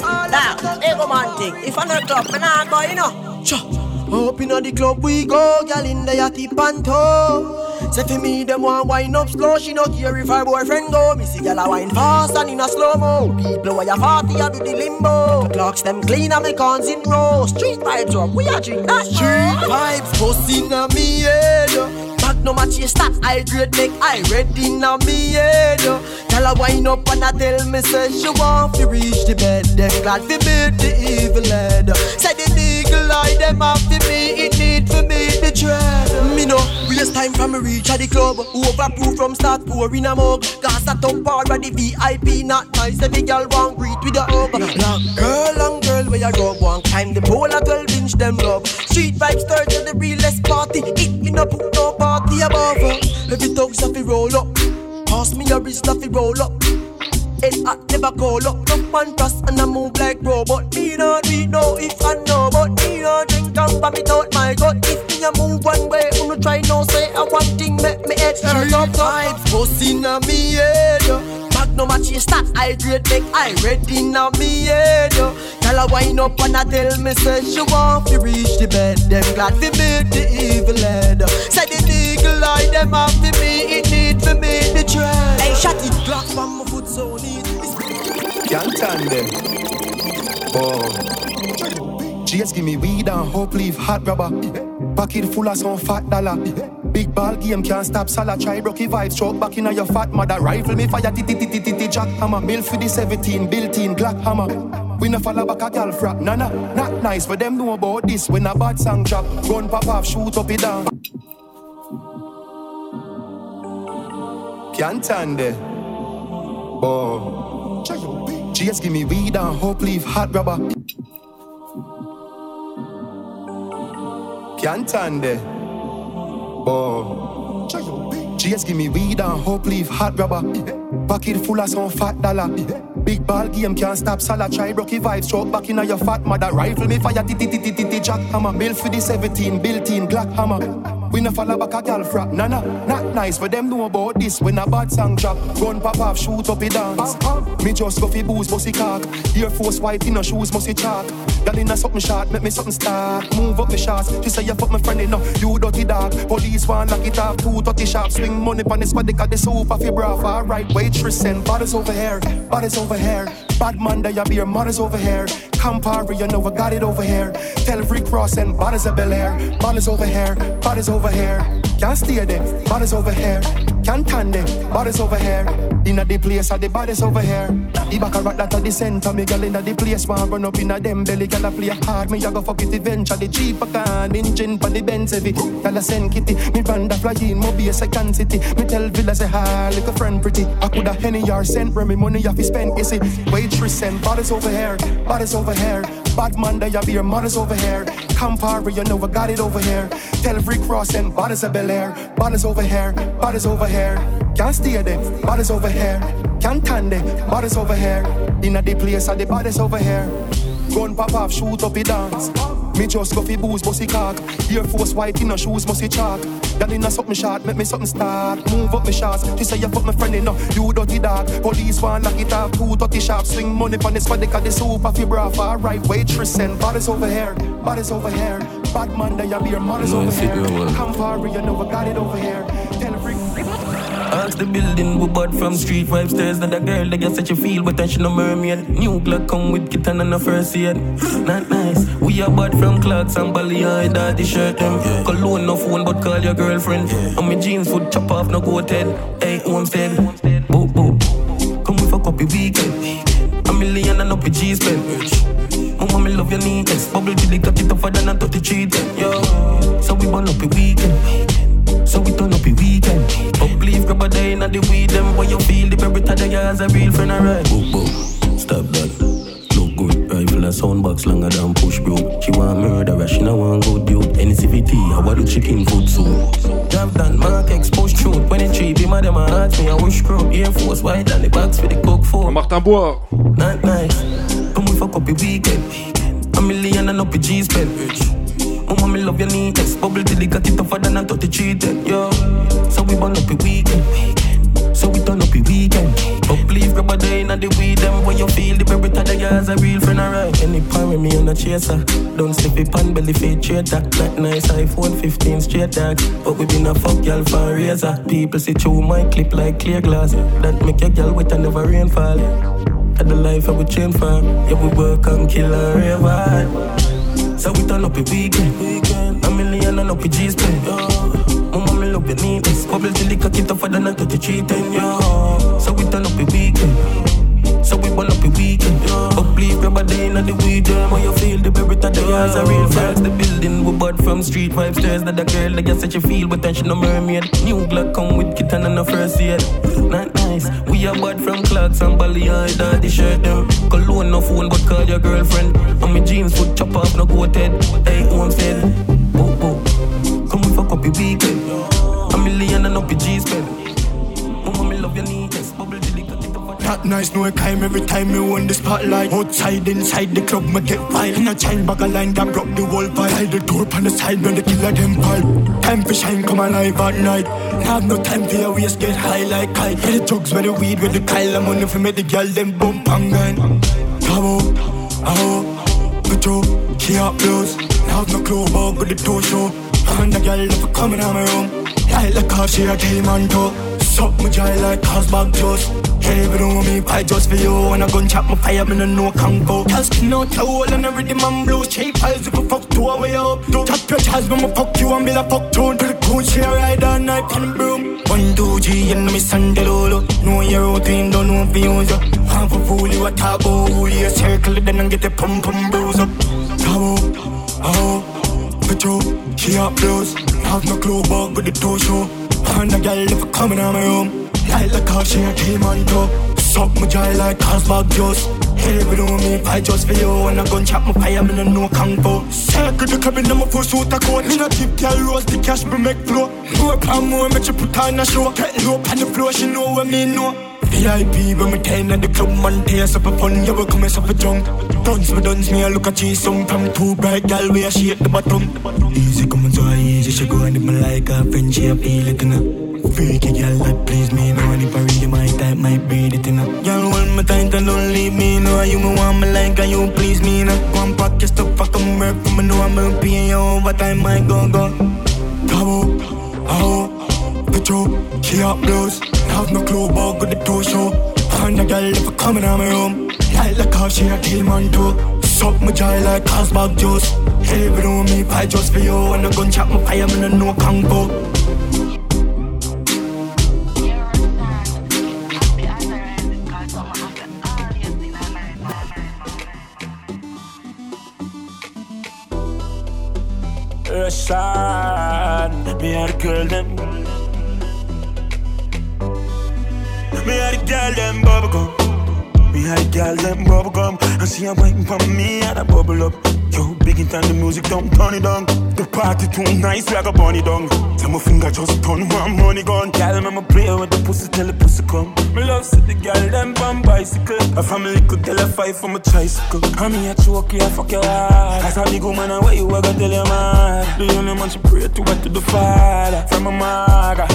Dog, ego man thing. If I'm not club, man, I go, you know. Sure. Up inna the club we go, girl in there tip and toe. Say for me them want wine up slow, she no care if her boyfriend go. Me see girl a wine fast and in a slow mo. People where you party a do the limbo. Clocks them clean and me cons in row. Street vibes up, we a drink that Street vibes bust inna me head. Back no match you start hydrate make I ready inna me head. Girl a wine up and a tell me say she want to reach the bed. Them glad fi beat the evil head. Say the eagle eye them to me, it need for me the tread. Me no waste time from me reach at the club. Overproof from start pouring a mug. Gas that up already VIP not nice. Every girl want greet with a hug. Girl, long girl, where you go? One time the pole a 12 inch them love. Street vibes third to the realest party. It me no put no party above. Every dog's a fi roll up. Pass me a wrist a fi roll up. Head hot never call up. No one trust and I move like robot. Me not we know if I know, but vomit it out my gut. If me a move one way, who no try no say I one thing make me head hurt up. Vibes bust inna me head. Back no match you start hydrate make I ready inna me head. Tell her wind up and I tell me say she want to reach the bed. Them glad fi meet the evil head. Say the eagle eye them have fi me, it need for me the tread. Hey, shut it, Glock from my foot so neat. Can't stand them. Oh. Just give me weed and hope leave hot rubber. Pocket full of some fat dollar. Big ball game can't stop Salah Try rocky vibes Stroke back in your fat mother Rifle me fire ti ti ti ti ti ti Jack hammer Bill for the 17 Built in Glock hammer we no follow back a gal frap, nah nah, not nice for them know about this when a bad song drop. Gun pop off, shoot up it down. Can't stand it. Oh. Just give me weed and hope leave hot rubber. Can't stand it. Oh. Just give me weed and hope leave hot rubber. Pocket full of some fat dollar. Big ball game can't stop Salah Try rocky vibes Stroke back in your fat mother Rifle me fire ti ti ti ti ti ti Jack Built for the 17 Built in Glock hammer we no follow back a gal frap, nah nah, not nice for them know about this when a bad song drop. Gun pop off, shoot up it dance. Me just go fi booze, bossy cock. Air Force white in no shoes, musty chalk. Gal in a something shot, make me something start. Move up me shots, she say you fuck my friend enough. You dirty dog, police want lock it up. Two thirty sharp, swing money pon the squad, they got the super fi bra. Alright, waitress and bodies over here, bodies over here. Bad man, be your mothers over here. Campari, you know I got it over here. Tell Rick Ross and bodies of Bel Air. Bodies over here, bodies over here. Can't stay there, bodies over here. Can't tan them, bodies over here. Inna the place, are the bodies over here. The back rock that at the center, me girl inna the place, man run up inna them belly, girl a play hard. Me a go fuck it eventually. Jeep a can, engine pon the Benz heavy. Girl a send kitty, me banda fly in, mo be a second city. Me tell Villa say hi, like a friend pretty. I coulda henny or sent where me money off spend, you see. Waitress and bodies over here, bodies over here. Bad man, there you be your mothers over here. Campari, you know I got it over here. Tell Rick Ross and bodies of Bel Air. Bodies over here, bodies over here. Can't stay there, bodies over here. Can't tan there, bodies over here. Inna the place, are the bodies over here. Gun pop off, shoot up, he dance. Me just go fi booze, bossy cock. Air Force white in no shoes, musty chalk. Girl in a something shot, make me something start. Move up me shots. She say you fuck my friend enough. You dirty dog. Police want lock it off. Two dirty sharp. Swing money pon the squad, they got the super fi bra. Alright, waitress and bodies over here, bodies over here. Bad man, be your mothers No, over here. well. Campari, you know I got it over here. Ask the building we bought from street five stairs that a girl that get such a feel but then she no mermaid. New Glock come with kitten and a first aid. Not nice. We are bought from Clarks and Bally I daddy shirt them. Cologne no phone but call your girlfriend. And my jeans foot chop off no go head. Hey homestead. Boop boop. Come with a copy weekend. A million and up your G spend. Mama me love your neatness. Bubble till the cut it tougher than a 33 ten. Yo. So we burn up your weekend. So we turn up a weekend. Up grab a day in the weed them. When you feel the baby tada ya as a real friend alright. Boop boop, stop that. Look good, rifle a soundbox longer than push bro. She want murder, she no want good dude. NCVT, I want the chicken food soup. Drive down, mark exposed truth. When it cheap, him a them a heart me a wish crew. Air Force white and the box for the coke for. Martin Bois. Not nice. Come we fuck up a weekend. A million and up a G spend. Mama, me love your neatness. Bubble till the cut it tougher than a 33 ten. Yo. So we burn up a weekend. So we turn up a weekend. Up leave grab a day in the weed them. When you feel the baby tada ya as a real friend alright. Any pan with me on a chaser. Don't slip it pan belly fade traitor. Not nice iPhone 15 straight dark. But we been a fuck y'all for razor. People see through my clip like clear glass. That make your girl wet and never rainfall. At the life I would chain for. Yeah, we work and kill and rave hard. So we turn up a weekend. weekend. A million and up a G spend. Mama, me love your neatness. Bubble till the cocky tougher than a 33 ten. Yo. So we turn up a weekend. So we burn up a weekend. Up leave grab a day in the weekend. When you feel the baby tada ya as a real friends. The building we bought from street five stairs. That the girl that get said a feel, but then she no mermaid. New Glock come with kitten and a first aid. Not nice. We are bought from Clarks and Bally I daddy shirt them. Cologne no phone, but call your girlfriend. And my jeans foot chop off no go head. Hey, homestead. Boop boop. Come we fuck up your weekend. A million and up your spend. That nice no crime every time me won the spotlight. Outside, inside the club, me get wild. In a chain bag of line that broke the vibe. Tie the door on the side when the killer them pile. Time for shine, come alive at night. Have no time for your waist, get high like kite. With the drugs, with the weed, with the Kyle, I'm money for me the girl them bump and gun. Tabo, aho, Petro, key up blues. Now no clue about with the toe show. And the girl never coming out my room. I like the car, she a team on top. Suck my jaw like Carlsberg juice. Every do me fight just for you. When I gun chop my fire, me no know can go. Girl skin out the hole and every man blue. Cheap eyes if you fuck two away up. to. Tap your chest me fuck you and be like fuck tune. To the coach, she a ride all night on the broom. One, two, G, and me Sunday lolo. Know your routine, don't know you use ya. Half a fool, you a who you circle it, then and get the pum pum bruise up. Tabo, oh, Petro, she up blues. Have no clue with the two show. And the girl if I coming out my room. Light like how she a team on top. Suck my jaw like Carlsberg juice. Every do me fight just for you. When I gun chop my fire, me no know kung fu. Circle the cabin, I'm a full suit a coat. Me no keep girl rose, the cash me make flow. More pound more, make you put on a show. Get low on the floor, she know what me know. VIP when me ten at the club man tears up a fun, yeah we come as up a junk. Dance me dance me, I look at cheese song From two bright gal, we a shake the bottom. Easy come on so easy, she go and if me like her friend, she a feel it her Freaky girl that please me, no and if I really my type, might breed the in her Girl, hold me tight and don't leave me, no You me want me like and you please me, no Come pack your stuff, I come work for me, Know I'm gonna pay you overtime, my go go. Tabo, oh, Petro, she up blues Have no clue about good two show Find the girl if I coming out my room. Light like how she a kill man too. Suck my jaw like Carlsberg juice. Every do me fight just for you. And I gun chop my fire, me no know kung fu Russian, me a the girl them. Me a the girl them bubblegum. Me a the girl them bubblegum. And she a waiting for me and a bubble up. Yo, big in time the music don't turn it down. The party too nice, we a burn down. Tell my finger just turn one money gun. Girl, me a play with the pussy till the pussy come. Me love see the girl them on bicycle. A family could tell a fight from a tricycle. And me a choke you, I fuck your heart. As a big woman, and what you a go tell your man? The only man she pray to what to the father from a maga.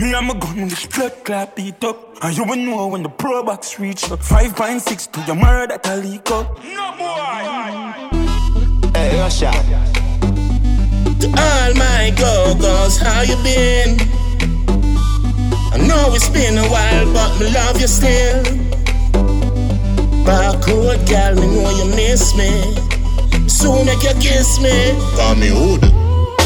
Me and my gun, this blood clap beat up. And you will know when the pro box reach up. 5.6 to your murder that leak up. No boy. Hey, To all my go-go's, how you been? I know it's been a while, but me love you still. Backroad gal, me know you miss me. Soon make you kiss me. Call me hood.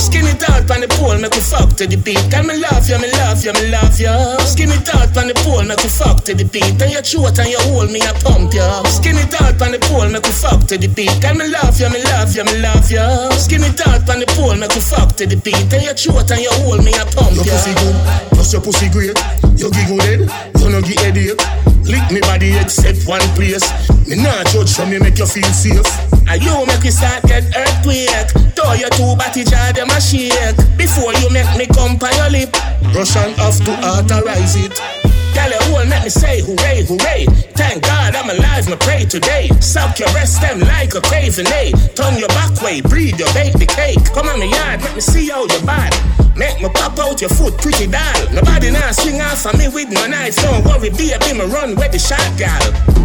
Skin it out on the pole, make we fuck to the beat. Can me love you, me love you, me love you. Skin it out on the pole, make we fuck to the beat. And your throat and your hole, me a pump you. Skin it out on the pole, make we fuck to the beat. Can me love you, me love you, me love you. Skin it out on the pole, make we fuck to the beat. And your throat and your hole, me a pump you. Your pussy good, plus your pussy great. You giggle dead, you no get headache. Lick me body except one place. Me not judge from me make you feel safe. And you make me start get earthquake. Throw your two body jar, them a shake. Before you make me come by your lip. Russian have to authorize it. Girl, you won't let me say hooray, hooray. Thank God I'm alive, me pray today. Suck your breast them like a craving, eh? Turn your back way, breathe your bake the cake. Come on the yard, let me see how you bad. Make me pop out your foot, pretty doll. Nobody now swing off on me with my knife. Don't worry, baby, me run with the shot, gal.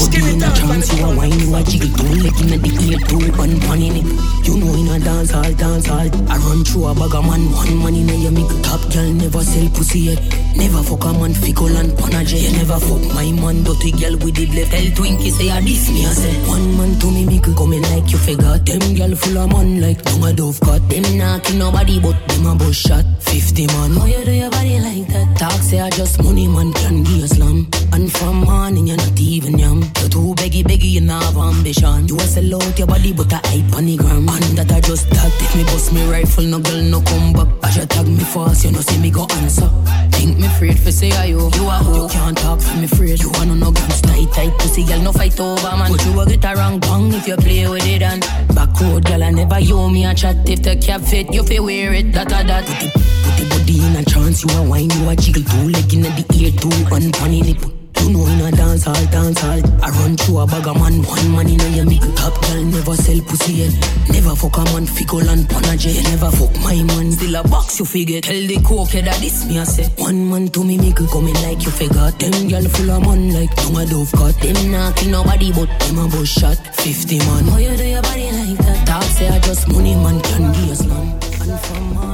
Skin it out, chance you a you a jiggle too Leg inna the ear too, one pan in it You know in a dance hall, dance hall I run through a bag of man, one man inna your mickle Top girl never sell pussy yet Never fuck a man, fickle and pan You never fuck my man, dirty girl with the left Tell Twinkie say a this me I say One man to me mickle, coming like you figure. Them girl full of man like dung a dove cut. Them knocking nobody but them a bus shot. 50 man, how you do your body like that? Talk say I just money man can give you slam. And from morning you're not even yam. You too beggy beggy, you not have ambition. You a sell out your body but I hype on the gram. And that I just that if me bust me rifle no girl no come back. As you tag me fast you know see me go answer. Think me afraid for say ah, I you You a who You can't talk for me afraid You a no guns tight tight pussy girl no fight over man. But you a get a wrong bang if you play with it and Back road girl I never you me a chat. If the cap fit you feel wear it that a that Put the, put the body in a trance You a wine you a jiggle two leg in the ear two One in the you know in a dance hall, dance hall. I run through a bag of man, one man in a your mickle Top girl never sell pussy yet. Never fuck a man, fickle and panache Never fuck my man, still a box you figure Tell the coke that this me I say One man to me mickle coming like you figure Them girl full of man like tongue a dove cut. Them not kill nobody but them a bus shot. 50 man, how you do your body like that? Talk say I just money man can give you slam. And from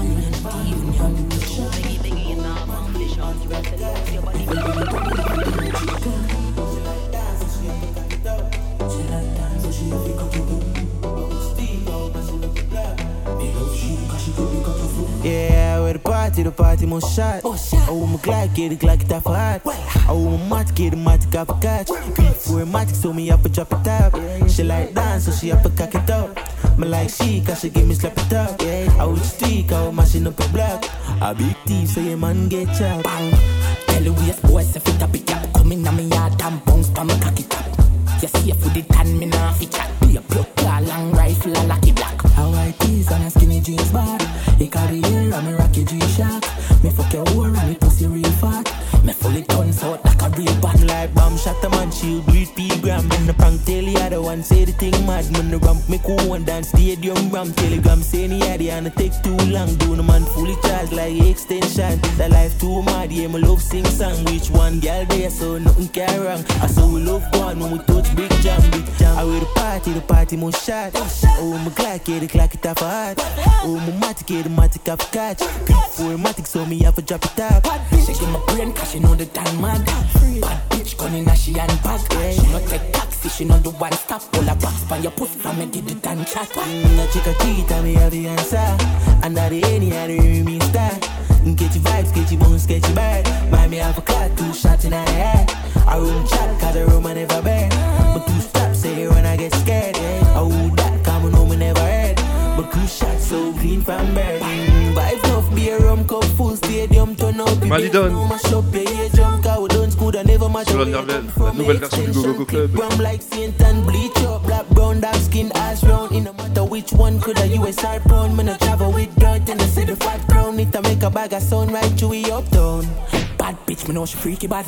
Where the party, the party must shot. Oh, my Glock, get it, Glock it off hot. Oh, my mat, get it, mat, got a catch. For a matic, so me up a drop it up. She like dance, so she up a cock it up. Me like she, cause she give me slap it up. I would streak, I would mashing up a block. A big thief, so your man get chopped. Tell the waste boys if it a pick up Come in a me yard and bounce pa me it top You see with the tan me nah fi chat Be a plug a long rifle a lucky black How white tees and a skinny jeans bar. He carry hair and me rocky G-Shock. Me fuck your whore and me pussy real fat. Me fully guns out like a real bat Like bomb shot a man shield with P-gram. When the prank tell the other one say the thing mad. When the ramp me cool and dance stadium ram. Telegram say the idea and it take too long. Do the man fully charged like extension. The life too mad, yeah, me love sing song. Which one girl there so nothing can wrong. I saw we love one when we touch big jam, big jam. I wear the party, the party must shot. Oh, my Glock, get the clock it off a heart. Oh, my matic, get the matic off catch. Four matic, so me have to drop it up. She give my brain cause she know the time mad Bad bitch gun in a she and bag She no take taxi, she no do one stop Pull a box pan your pussy from me get the tan chat Mm, a chica cheat, me have the answer. And that any the me star. Get your vibes, get your bones, get your bad. Mind me have a clock, two shots in the head. I room chat, cause the room I never bad. But two stops, say when I get scared. I would match Sur la, la nouvelle version du Go Go Club. In I in. It. Bad bitch, me know she freaky bad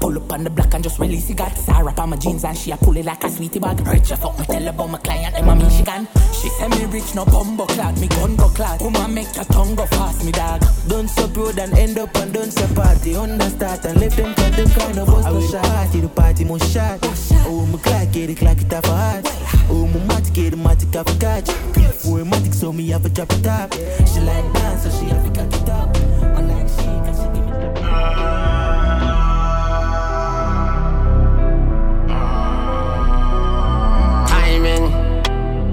Pull up on the block and just release it got Sarah on my jeans and she a pull it like a sweetie bag Rich a fuck me tell about my client them a Michigan She say me rich no bumbo clad Me gun go clad Woman make your tongue go fast me dog Don't stop road and end up and don't stop party. Understart and left them cut them kind of bust no shot. Party, the party must shot. Oh, my clock, get it, clock it off a heart. Oh, my matic, get the matic off a catch. Four matic, so me have a drop it top. She like dance, so she have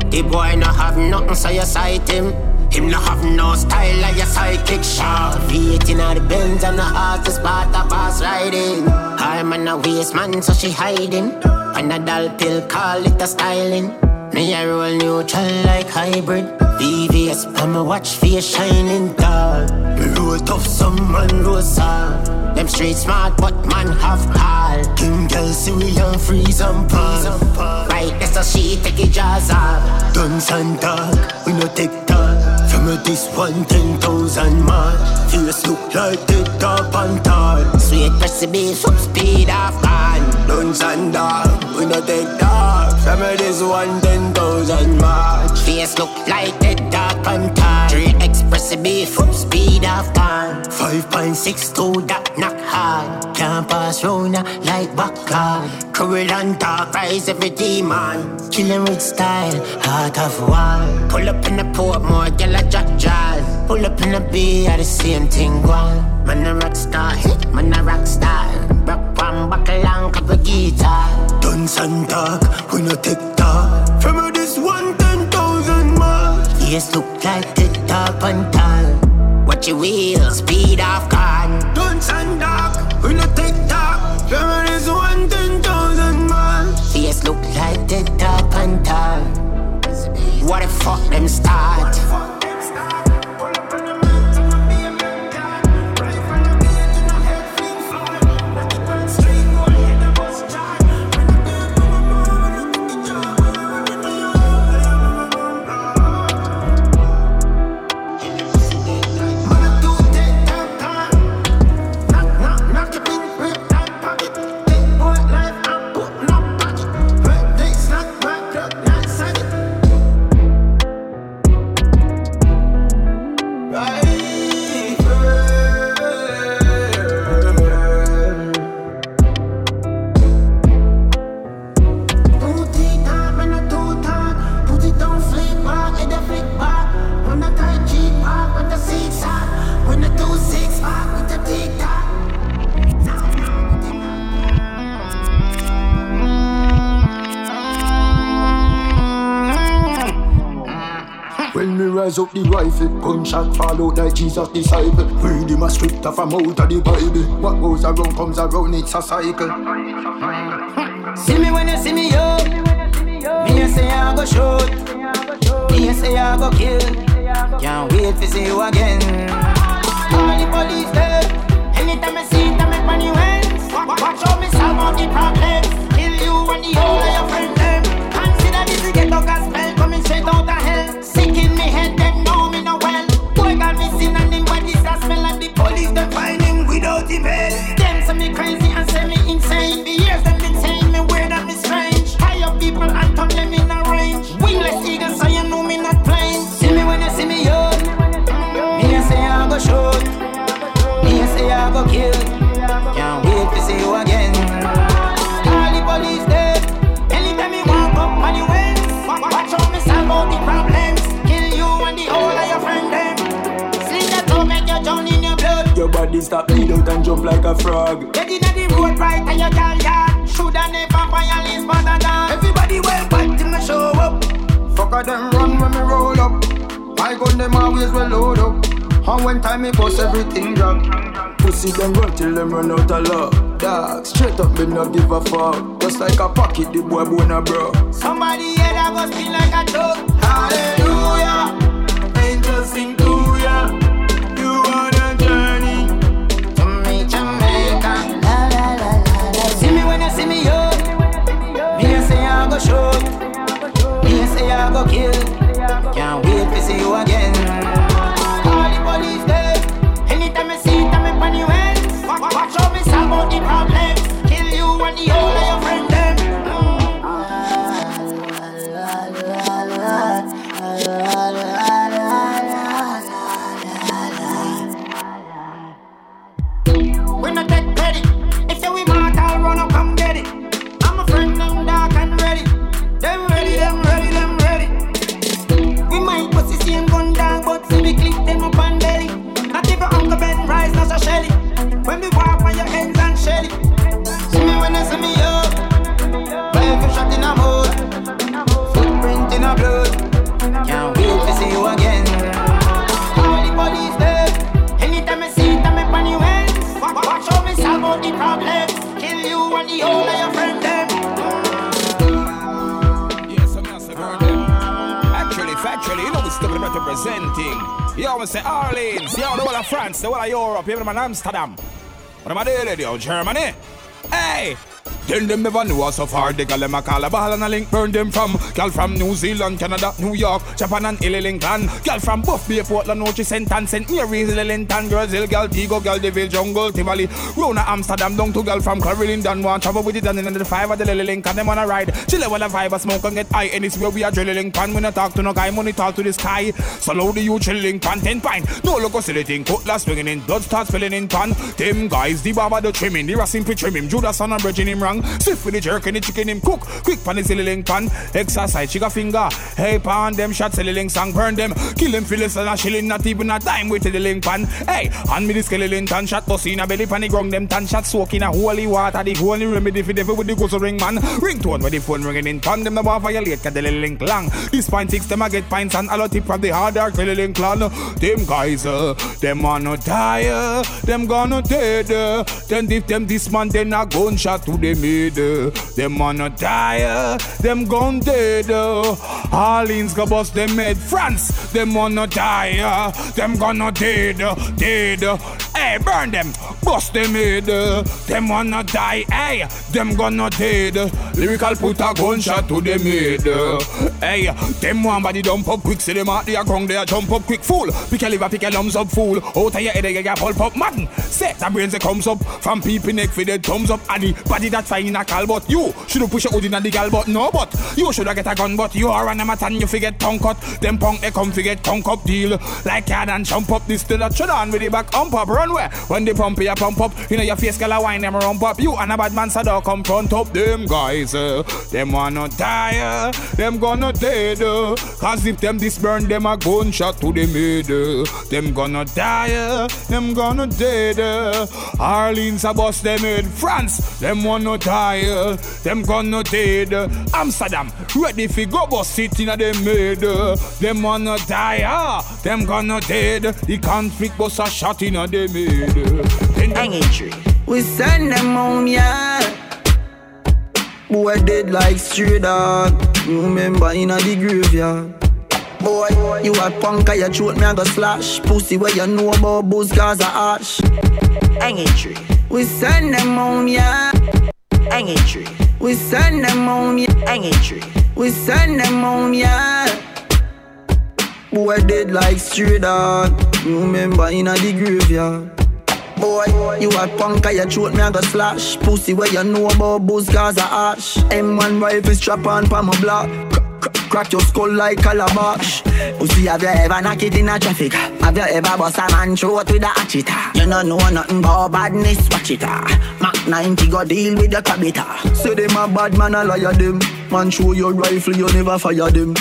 The boy no have nothing, so you sight him. Him no have no style like your psychic shot. V8 in the Benz and the heart is part of us riding. I'm on a waste man, so she hiding. A doll pill, call it a styling. Me a roll neutral like hybrid. VVS on my watch, face shining tall. Roll tough, some man roll soft. Them street smart, but man have call. King girl see we and freeze and pause. Right, that's a she take it jaws off. Guns and dog, we no take talk. From a this one ten thousand man. Face look like the top and tall. Sweet recipe, some speed off gun. Guns and dog, we no take talk. From a this one ten thousand man. Face look like the dark and tall. Express beef, speed of six two that knock hard. Can't pass round like backyard. Cruel and dark, rise every demon. Killing with style, heart of war. Pull up in the port, more girl a jack jazz. Pull up in the B, I the same thing gone. Man a rock star, man a rock star. Rock one buckle and cup of guitar. Guns and dark, we no take talk. From this one Yes, look like the top and tall. Watch your wheel, speed off gun. Guns and dark, we no take talk. From a this one ten thousand miles. Yes, look like the top and tall. What the fuck them start? The gunshot fall like Jesus disciple. Read him a scripture from out of the Bible. What goes around comes around, it's a cycle. See me when you see me, yo. Me a say I go shoot. Me a say I go kill. Can't wait to see you again. All the police there. Anytime I see them, make money wins. Watch out, me solve all the problems. Kill you and the whole of your friend them. Consider this a ghetto gospel coming straight out of hell. Like a frog. Get in the road right and you can't yard. Shoulda never violence but a dance. Everybody well back till me show up. Fuck a them run when me roll up. My gun them always will load up. And when time me bust everything drop. Pussy them run till them run out of love. Dog, straight up me no give a fuck. Just like a pocket, the boy bone a bro. Somebody here that go spin like a dog. Go shoot. Me say I go kill. Can't wait to see you again. Always say Orleans, know the whole of France, the whole of Europe, even Amsterdam. What am I doing, yo? Germany? Hey! Then them never knew us so far. The gal them a call a ball and a link burn them from. Gal from New Zealand, Canada, New York, Japan and Illy Lincoln. Gal from Buff Bay, Portland, Noche, St. Ann, St. Mary's, Girls Hill, Gal Tigo, Gal Deville, Jungle, Tivoli, Rona, Amsterdam, down to gal from Caroline, Don want travel with it and the five of the Lily Lincoln. Them wanna ride, chill while a vibe, a smoke and get high. And it's where we are drilling pan. We not talk to no guy, money talk to the sky. So loud you chilling pan, ten pine. No look silly thing, cutlass swinging in, blood start spilling in pan. Them guys, the baba the trimming, the racing pre trimming. Judas on a bridging him wrong. Swift with the jerk and the chicken him cook. Quick pan the silly link pan. Exercise, chica finger. Hey pan, them shots silly link song burn them. Kill them Phyllis and a shilling, not even a dime with the link pan. Hey, hand me the skeleton tan shot, bust in a belly pan, the ground them tan shot, soak in a holy water. The holy remedy for devil with the ghost ring man. Ringtone with the phone ringing in pan, them the bar violate, cause the link long. This pine six, them a get pines and a lot tip from the hard dark silly link clan. Them guys, uh, them a no die, uh, them gonna dead. Uh, then if them this man, then a gunshot to the mid. Uh, them a no die, uh, them gone dead. Uh, Orleans go bust them head. France, them a no die, uh, them gonna dead, uh, dead. Hey, burn them, bust them head. Them wanna die, hey, them gonna dead. Lyrical put a gunshot to them head. Hey, them one body dump up quick, see them out there ground, they a jump up quick, fool. Pick a liver, pick a lumps up, fool. Out of your head, you get pulp up, man. Set the brains that comes up from people neck for the thumbs up, and the body that fine in a call, but you should push your hood in the gal, but no, but you should get a gun, but you are an amateur, you forget tongue cut. Them punk they come forget tongue up deal. Like can and jump up this still a shut on with the back ump up, run When the pump ya pump up, you know your face girl a wine them rump up. You and a bad man come front up them guys. Uh, them wanna die, uh, them gonna dead. Uh, Cause if them this burn, them a gunshot to the middle. Them gonna die, uh, them gonna dead. Uh, Orleans a bust them in France, them wanna die, uh, them gonna dead. Uh, Amsterdam, ready fi go bust it inna them made. Uh, them wanna die, ah, them gonna dead. The conflict bust a shot inna them head. Uh, Hanging tree. We send them home, yeah. Boy dead like stray dog. You remember in the graveyard. Boy, you a punk, you throat me a go slash. Pussy where you know about booze cause of ash. Hanging tree. We send them home, yeah. Hanging tree. We send them home, yeah. Hanging tree. We send them home, yeah. Boy dead like stray dog. Remember in a the graveyard. Boy, you a punk, you throat me a go slash. Pussy where you know about booze cause of ash. M1 rifle strap on pa my block. Crack- Crack your skull like calabash. Pussy, have you ever knock it in a traffic? Have you ever bust a man throat with a hatchet? You don't know nothing about badness, watch it. ah. Mac 90 go deal with the cabita. Say them a bad man, I liar them. Man, show your rifle, you never fire them.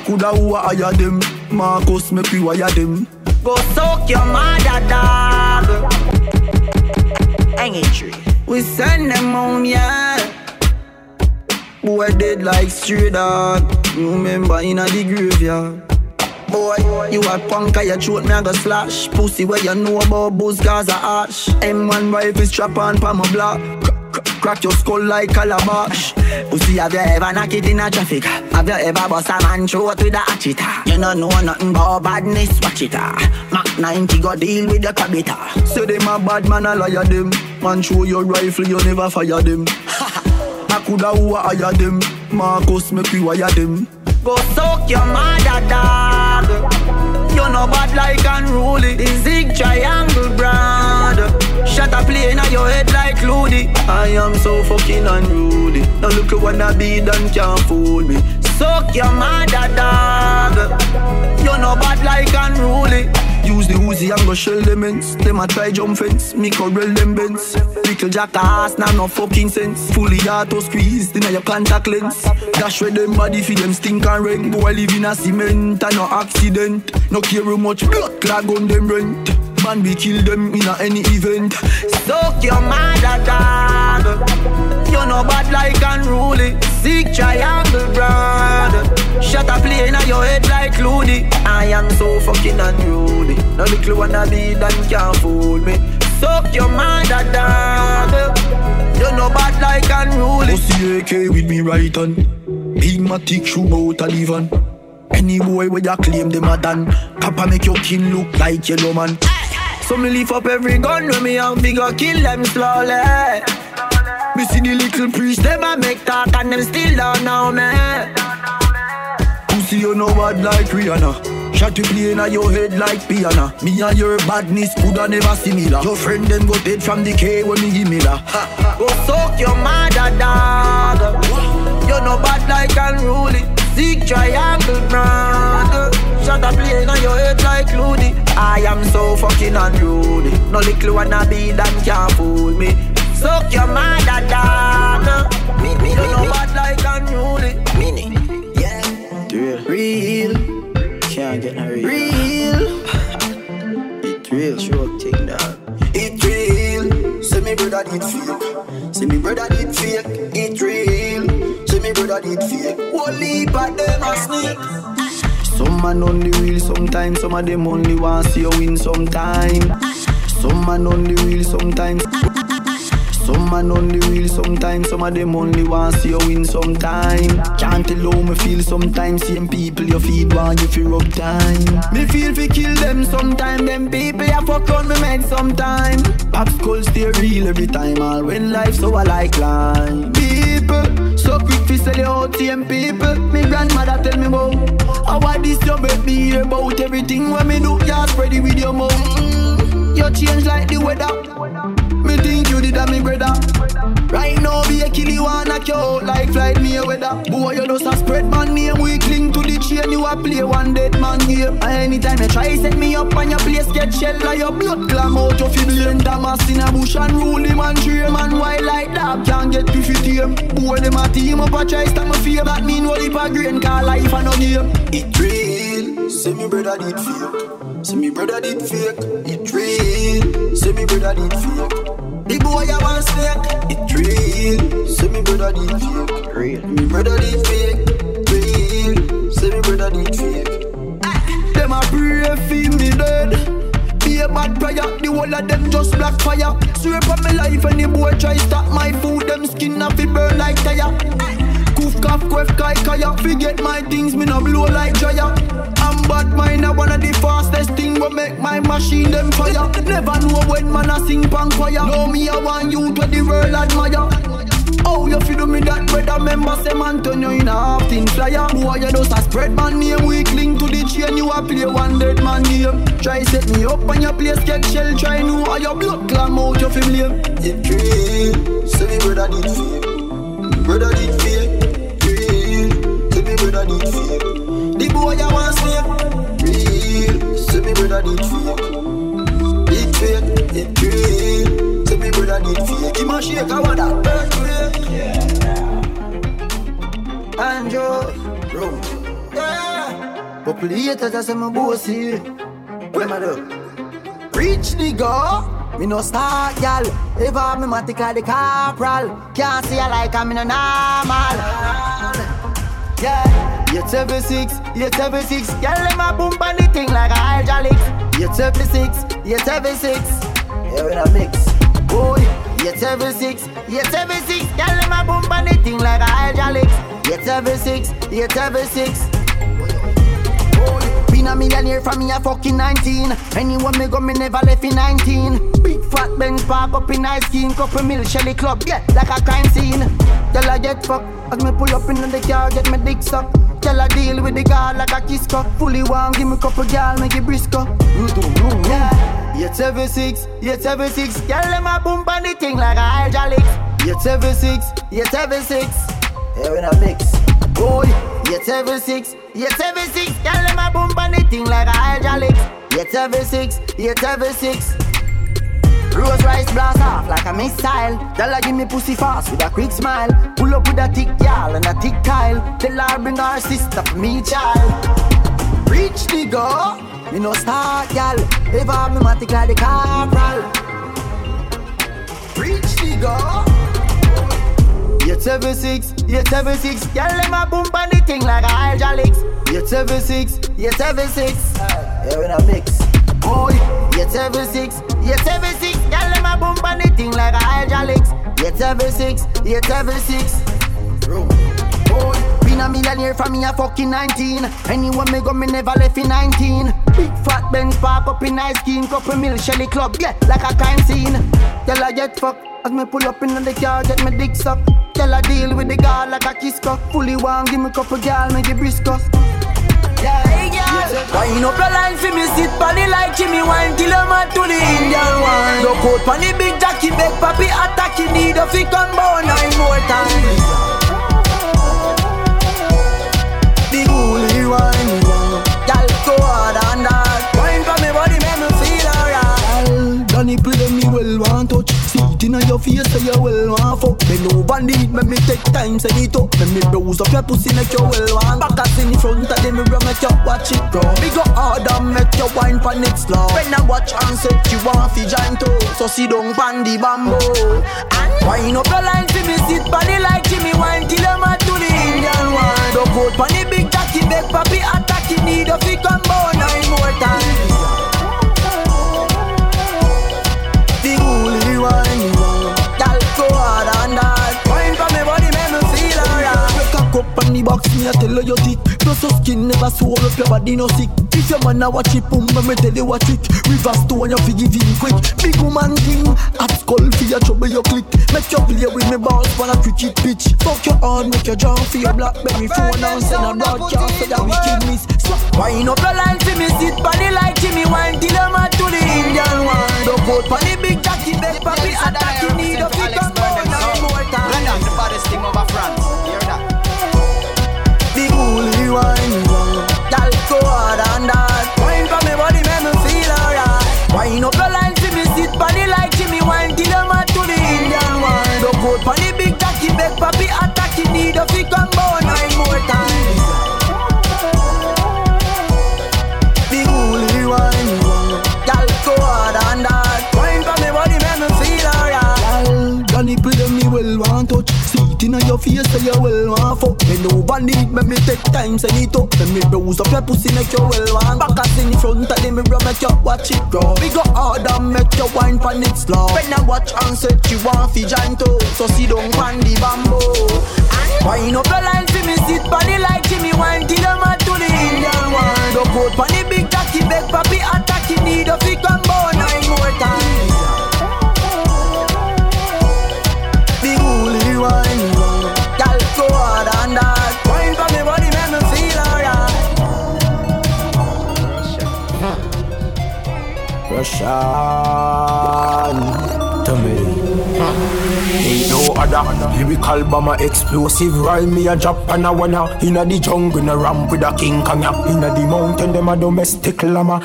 I coulda who I hire them. Marcus, make we wire them. Go soak your mother, dog. Hanging tree. We send them home, yeah. Boy dead like stray dog. You remember in a the graveyard. Boy, you a punk, you throat me a go slash. Pussy where you know about booze cause of ash. M1 rifle strap on pa my block. Crack- your skull like calabash. Pussy, have you ever knock it in a traffic? Have you ever bust a man throat with a hatchet? You don't know nothing about badness, watch it. ah. Mac 90 go deal with the cabita. Say them a bad man, I liar them. Man, show your rifle, you never fire them. I coulda who I hire them. Marcus, make we wire them. Go soak your mother, dog. You know bad like unruly. The zig triangle brand. Shut up, play in your head like Loody. I am so fucking unruly. Now look at what I be done, can't fool me. Soak your mother, dog. Uzi and go shell them ends. Them a try jump fence, me corral them bends. Little jackass, now no fucking sense. Fully auto squeeze, in your contact lens. Dash with them body for them stink and rent. Boy live in a cement and no accident. No care how much blood clog on them rent. Man, we kill them in a any event. Soak your mother, dog. You know bad like unruly. Sick triangle, brother. Shut up, play in your head like Looney. I am so fucking unruly. No little wanna be done can't fool me. Suck your mother, dog. You know bad like unruly. Pussy AK with me right on. Big matic shoe out a leave on. Any boy where you claim them a done. Papa make your kin look like yellow man. So me lift up every gun when me and figure kill them slowly. Me see the little priest, them a make talk and them still don't know me. Pussy, you know bad like Rihanna. Shot to play in your head like piano. Me and your badness coulda never similar. Your friend them go dead from the K when me give me la. Go soak your mother dog. You know bad like unruly. Zig triangle brand. Shot a play in your head like Looney. I am so fucking unruly. No little wanna be that can't fool me. Suck your mother ah, dog. Me, me, you know bad like unruly. Meaning, yeah. Real. Can't get no real. Real. it real. Sure thing dog. It real. Say me brother did fake. Say me brother did fake. It real. Say me brother did fake. Only but them a snake. Some man only real sometimes, some of them only want see you win sometime. Some man only real sometimes. Some man only real sometimes, some of them only want see you win sometime. Can't tell how me feel sometimes, same people you feed want you feel rub time. Me feel fi kill them sometime, them people ya fuck on me mad sometime. Pop skull stay real every time, all when life so I like line. People, so quick fi sell you out, same people. Me grandmother tell me about how I this you hear about everything when me do, ya spread it with your mouth. You change like the weather. Me think you did that, me brother. Right now, be a kill wanna out like flight me weather. Boy, you just a spread man name. We cling to the chain, you a play one dead man game. Anytime you try set me up on your place, get shell like your blood clam out of your brain. Damas in a bush and rule him and dream and wild like that can't get piffy team. Boy, them a team up a try stop my fear. That mean what if a grain call life and no game. It real, say me brother did fake. Say me brother did fake. It real, say me brother did fake. Boy I want snake, it real. Say me brother did fake, real. Me brother did fake, real. Say me brother did fake. Eh. Them a pray for me dead. Be a bad prayer, the whole of them just black fire. Swear for my life, any boy try stop my food, them skin off it burn like tire. Eh. Koof, cough, quaff, kai, kaya. Forget my things, me no blow like dryer. I'm bad mind, I one of the fastest thing, but make my machine them fire. Never know when man a sing pan choir. Know me, I want you to the world admire. Oh, you feel me that brother member say man turn you in a half thin flyer. Boy, you just a spread man name, we cling to the chain, you a play one dead man name. Try set me up on your place, get shell, try know how your blood clam out your flame. It real, say me brother did feel, brother did feel, brother did feel, the boy I want snake, real. Say me brother did feel, it fake, it real. Say me brother did fake, him a shake a water, earthquake. Andrew, bro, yeah. Populators I say my bossy. What am I do? Reach the go. Me no start, gal. Ever me matic like the corporal. Can't see I like I'm in a normal. Six, eight seven six. Girl, them a boom on the thing like a eight seven six. Yeah, we a mix. Boy, seven six, eight seven six. Girl, them a boom on the thing like a seven six, eight seven six. Been a millionaire from me a fucking 19 Anyone me go me never left in 19 Big fat Benz park up in ice cream Couple mil Shelly club, yeah, like a crime scene. Tell I get fucked. As me pull up in the car get me dick sucked. Tell I deal with the girl like a kiss cup. Fully warm, give me couple gal, make it brisk up. Yeah, 876, 876 Girl, them a boom on the thing like a hydraulic. hydraulics 876, 876 Yeah, we in a mix. Boy, 876, 876 Girl, them a boom on the thing like a hydraulics 876, 876 Rose rice blast off like a missile. Her give me pussy fast with a quick smile. Pull up with a thick gal and a thick Kyle. Tell her bring her sister for me child. Reach the go, me no start gal. Ever me matic like the corporal. Reach the go. 876, 876 Girl, them a boom on the thing like a hydraulics. 876, 876 Yeah, in a mix. Boy, 876, 876 Girl, them a boom on the thing like a hydraulics. 876, 876 Boy, been a millionaire from me a fucking 19 Anyone me go, me never left in 19 Big fat Benz park up in ice cream Couple mil Shelly club, yeah, like a crime scene. Tell her get fucked. As me pull up in the car, get me dick sucked. Tell her deal with the guard like a kiss cup. Fully warm, give me couple gal, make it brisk up. Yeah, hey, girl. Wind up your line for me, sit on the like Jimmy wine till I'm mad to the Indian wine. Look out on the big jockey, beg papi attack, you need a fi come bow nine more times. The holy wine, girl, go hard and hard. Wine for me body, make me feel alright. Danny play me it inna your face, say you well want fuck. Bend over need, make me take time, send it up. Make me browse up your pussy, make you well want. Back us in front of the mirror, make you watch it grow. Me go hard and make you wine for next love. When I watch and set you want fi giant toe, so sit down pon the bamboo. And wine up your line for me, sit the like Jimmy wine till you mad to the Indian wine. Don't vote pon the big jockey, beg papi attack, you need a fi come bow nine more times. Box, me I tell you your thick Plus your skin never swell up, your body no sick. If your man a watch it, boom, me tell you what trick. Reverse to when you fi give him quick. Big woman thing, hot skull for your trouble you click. Make you play with me balls on a cricket pitch Fuck your hard, make your jaw for your blackberry phone And send a broadcast for that wicked miss. Slap Wine up your line for me, sit on the like Jimmy wine till I'm mad to the Indian wine Don't vote for the big jockey, beg papi attack, you need a fit rewind, girl. Go harder. Face so you well want fuck. Me over need me me take time send it up. Me me bruise up your pussy make you well want. Back as in front of the mirror make you watch it grow. We go hard and make you wine pon it slow. When I watch and set you want fi join too. So sit down pon the bamboo. Wine up your line fi me sit pon the like Jimmy wine till you mad to the Indian wine. Don't put pon the big cocky beg papi attack you need a fi combo nine more times. The holy wine, Russian, tell me. Ain't no other lyrical bomber explosive. Rhyme me a drop and a inna the jungle a ramp with a king kong ya inna the mountain them a domestic llama.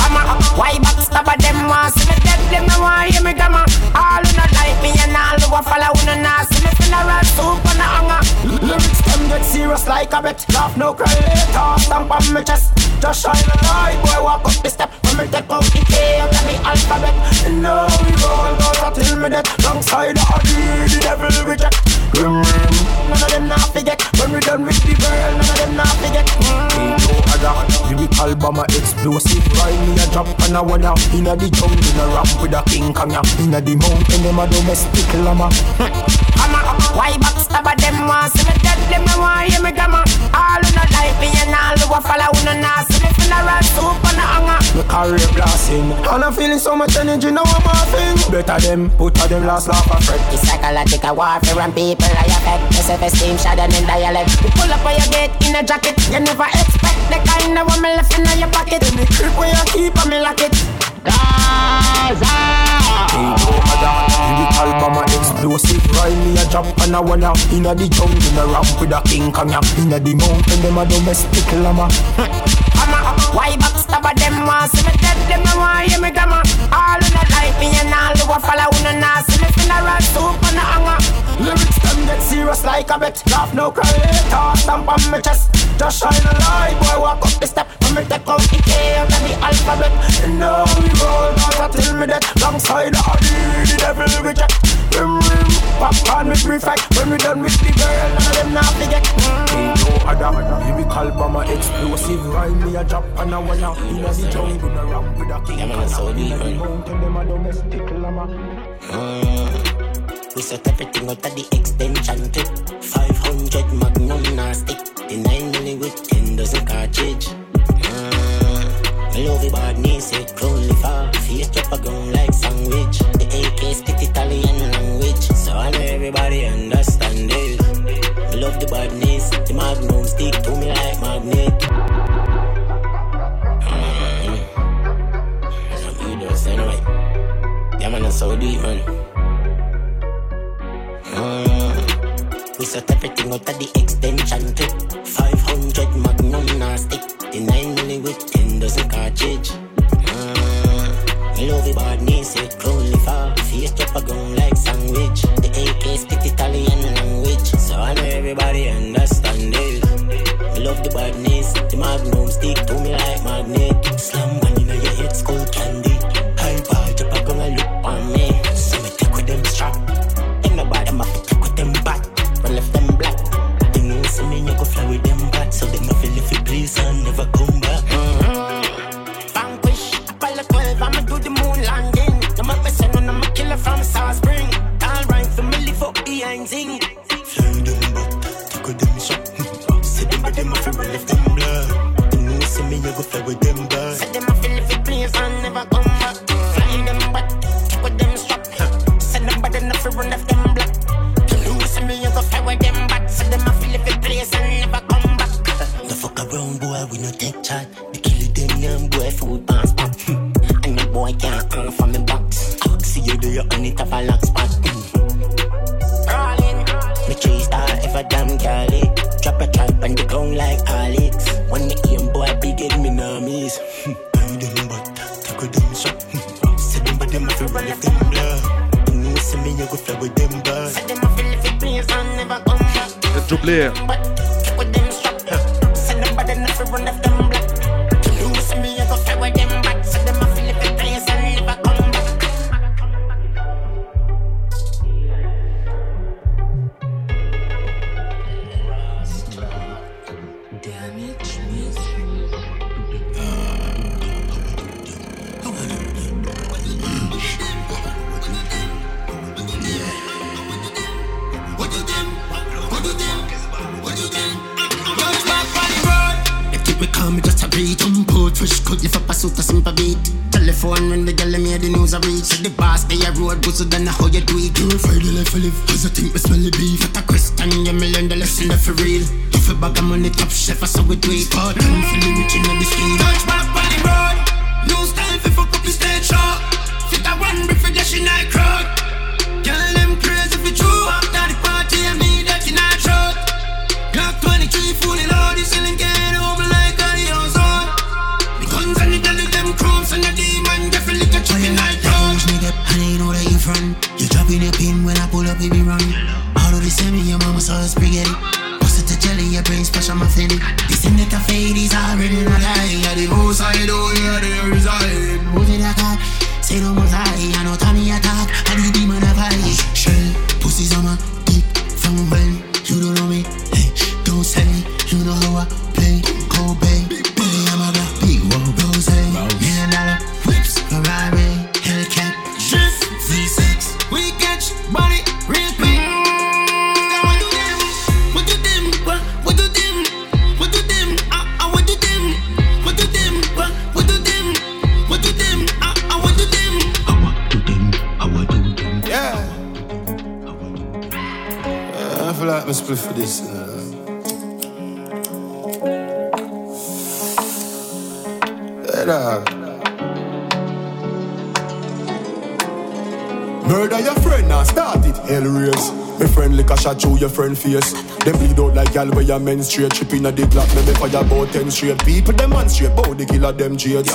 Hammer, why backstabber them want see me dead them no want hear me gamma. All who not like me and all who a follow who no nah. See me funeral soup on the hanger Lyrics them get serious like a bet. Laugh no cry later. Stamp on my chest. Just shine a light. Boy walk up the step. When me take out the K out of the alphabet. And now we roll out till me dead. Alongside the ugly, the devil reject. Rim rim. None of them not forget. When we done with the girl, none of them not forget. Mm. Ain't no other lyrical bomber explosive. Rhyme me a drop and a wanna inna the jungle in a ramp with a king kong ya. Inna the mountain them a domestic llama. Hammer, why backstabber them want see me dead them no want hear me gamma All who not like me and all who a follow who no nah. See me funeral soup on the hanger My career blasting And I'm feeling so much energy now I'm laughing Better them, put a them last laugh a fret It's psychological warfare and people I affect The self-esteem shattered in dialect. You pull up on your gate in a jacket. You never expect the kind of woman left in your pocket. In the crib where you keep on me lock it Gaza. Ain't no other lyrical bomber explosive Rhyme. Me a drop and a wanna Inna the jungle in a ramp with a king kong ya. Inna the mountain them a domestic llama. Hammer, why backstabber them want see me them no want hear me gamma. All who not like me and all who a follow who no nah see me funeral soup on the hanger Lyrics them get serious like a bet. Laugh no cry later Stamp on my chest. Just shine a light Boy walk up the step. When me take out the K of the alphabet. And now we roll out till me dead Alongside the Adi The devil reject Rim rim Popcorn with prefect When we done with the girl None of them not forget Ain't no other Lyrical bomber explosive Rhyme me a drop and a wanna Inna the jungle in a ramp with a king Yeah, man, how Inna deep, mountain them a domestic llama We set everything out of the extension clip. 500 magnum nah stick. The 9 milli with 10 dozen cartridge. Uh, I love it bad knees, it crawly far. Face drop a ground like sandwich. The AK spit Italian. So I know everybody understand it. Love the badness. The magnum stick to me like magnet. Uh, you it anyway. Yeah, man, that's so deep, man. Mm. We set everything out of the extension clip. 500 magnum nah stick. The 9 milli with 10 dozen cartridge. I love it badness, it crawly far. Face drop a ground like sandwich. The AK spit Italian language. So I know everybody understand it. I love the badness. The magnum stick to me like magnet. Slam gal where your menstruate. Tripping a the block, me me fire about ten straight. People them demonstrate, bout the killer them jades.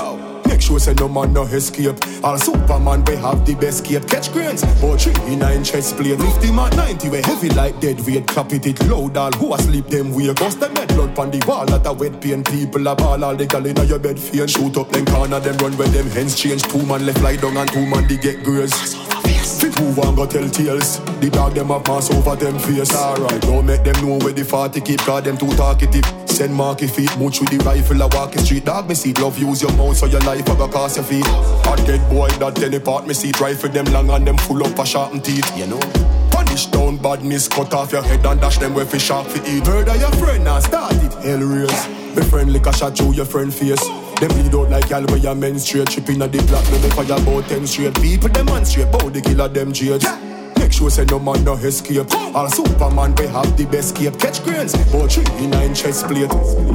Make sure say no man no escape. All Superman we have the best cape. Catch grains, but three in nine chest plate. Lift him at 90, we heavy like dead weight. Clap it it loud, all who asleep them we Bust them head blood pon the wall that a wet pain. People a ball all the gal inna your bed fear. Shoot up them corner, them run where them hands change. Two man left lie down and two man they get graze. Fit move and go tell tales. The dog them a pass over them face. Alright, don't make them know where the 40 keep, cause them too talkative. Send marky feet, mooch with the rifle, a walk the street. Dog me seat, love use your mouth so your life a go cost your feet. Hot dead boy that part me seat, rifle them long and them full up a sharpened teeth. You know. Punish down badness, cut off your head and dash them where fi sharp fi eat. Murder your friend and start it, hell raise. My friend lick a shot through your friend face. Them bleed out like gal where your menstruate. Tripping at the block, me fire about ten straight. People demonstrate, bout the killer them jades. Make sure say no man no escape. All Superman we have the best cape. Catch grains, but three in nine chest plate.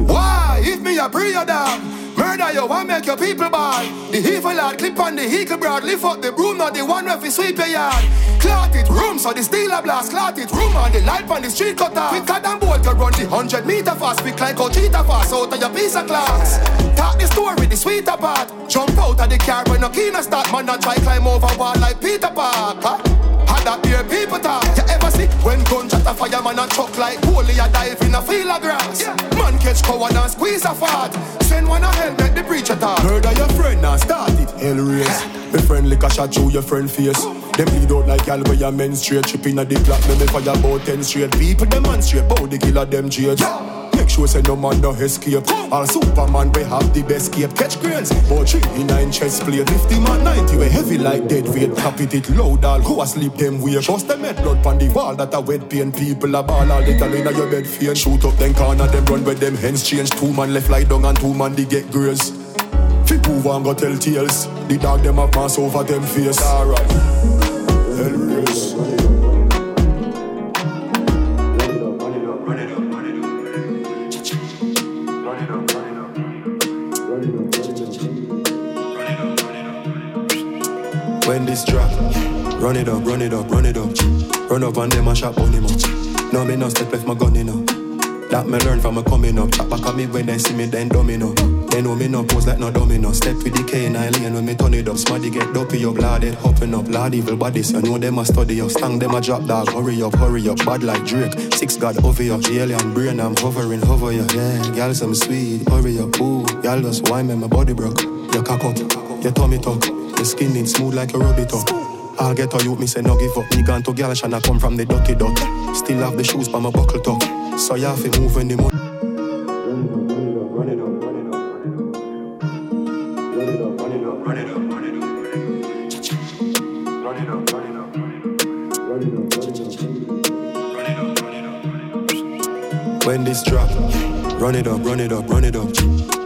Why? If me a pre your dog. Murder you want make your people bad. The evil lad clip on the eagle broad. Lift up the broom, not the one fi sweep your yard. Clot it room, so the a blast. Clot it room on the light on the street cut off. Quicker than bolt to run the hundred meter fast. Quick like cheetah fast out of your piece of glass. Talk the story, the sweeter part. Jump out of the car when no keen start. Man, not try climb over wall like Peter Parker. Had that hear people talk. You ever see when gunshot a fireman and chuck like holy a dive in a field of grass? Man catch coward and squeeze a fart. Send one a helmet, the preacher talk. Murder your friend and start it, hell race. My friend lick a shot through your friend face. Them bleed out like gal where your menstruate. Tripping a the block, me me fire about ten straight. People demonstrate, bout the killer them jades. Make sure say no man no escape. All Superman we have the best cape. Catch grains, but three in nine chest plate. Fifty at 90, we heavy like dead weight. Tap it it loud, all who asleep them way. Bust them head blood pon the wall that a wet pain. People a ball all the gal inna your bed fear. Shoot up them corner, them run with them hands change. Two man left lie down and two man they get graze. Fi move and go tell tales. The dog them have mass over them face. Alright. When this drop, run it up, run it up, run it up. Run up on them and shot on him up. No me no step left my gun in up. That me learn from me coming up. Chat back at me when they see me then domino. They know me no pose like no domino. Step with the K and I lane when me turn it up. Smarty get dopey up, lad it hopping up. Lad evil bodies, you know them a study up. Stang them a drop dog. Hurry up, hurry up. Bad like Drake. Six God over you. Alien brain I'm hovering, hover you. Yeah, girl some sweet. Hurry up, ooh. Y'all just wine me, my body broke. Your cock up, your tummy tuck. Your skin is smooth like a rubber top. I'll get a youth, me say no give up. Me gone to girl and I come from the dirty dot. Still have the shoes by my buckle top. So you have to move when the money. When this drop, run it up, run it up, run it up.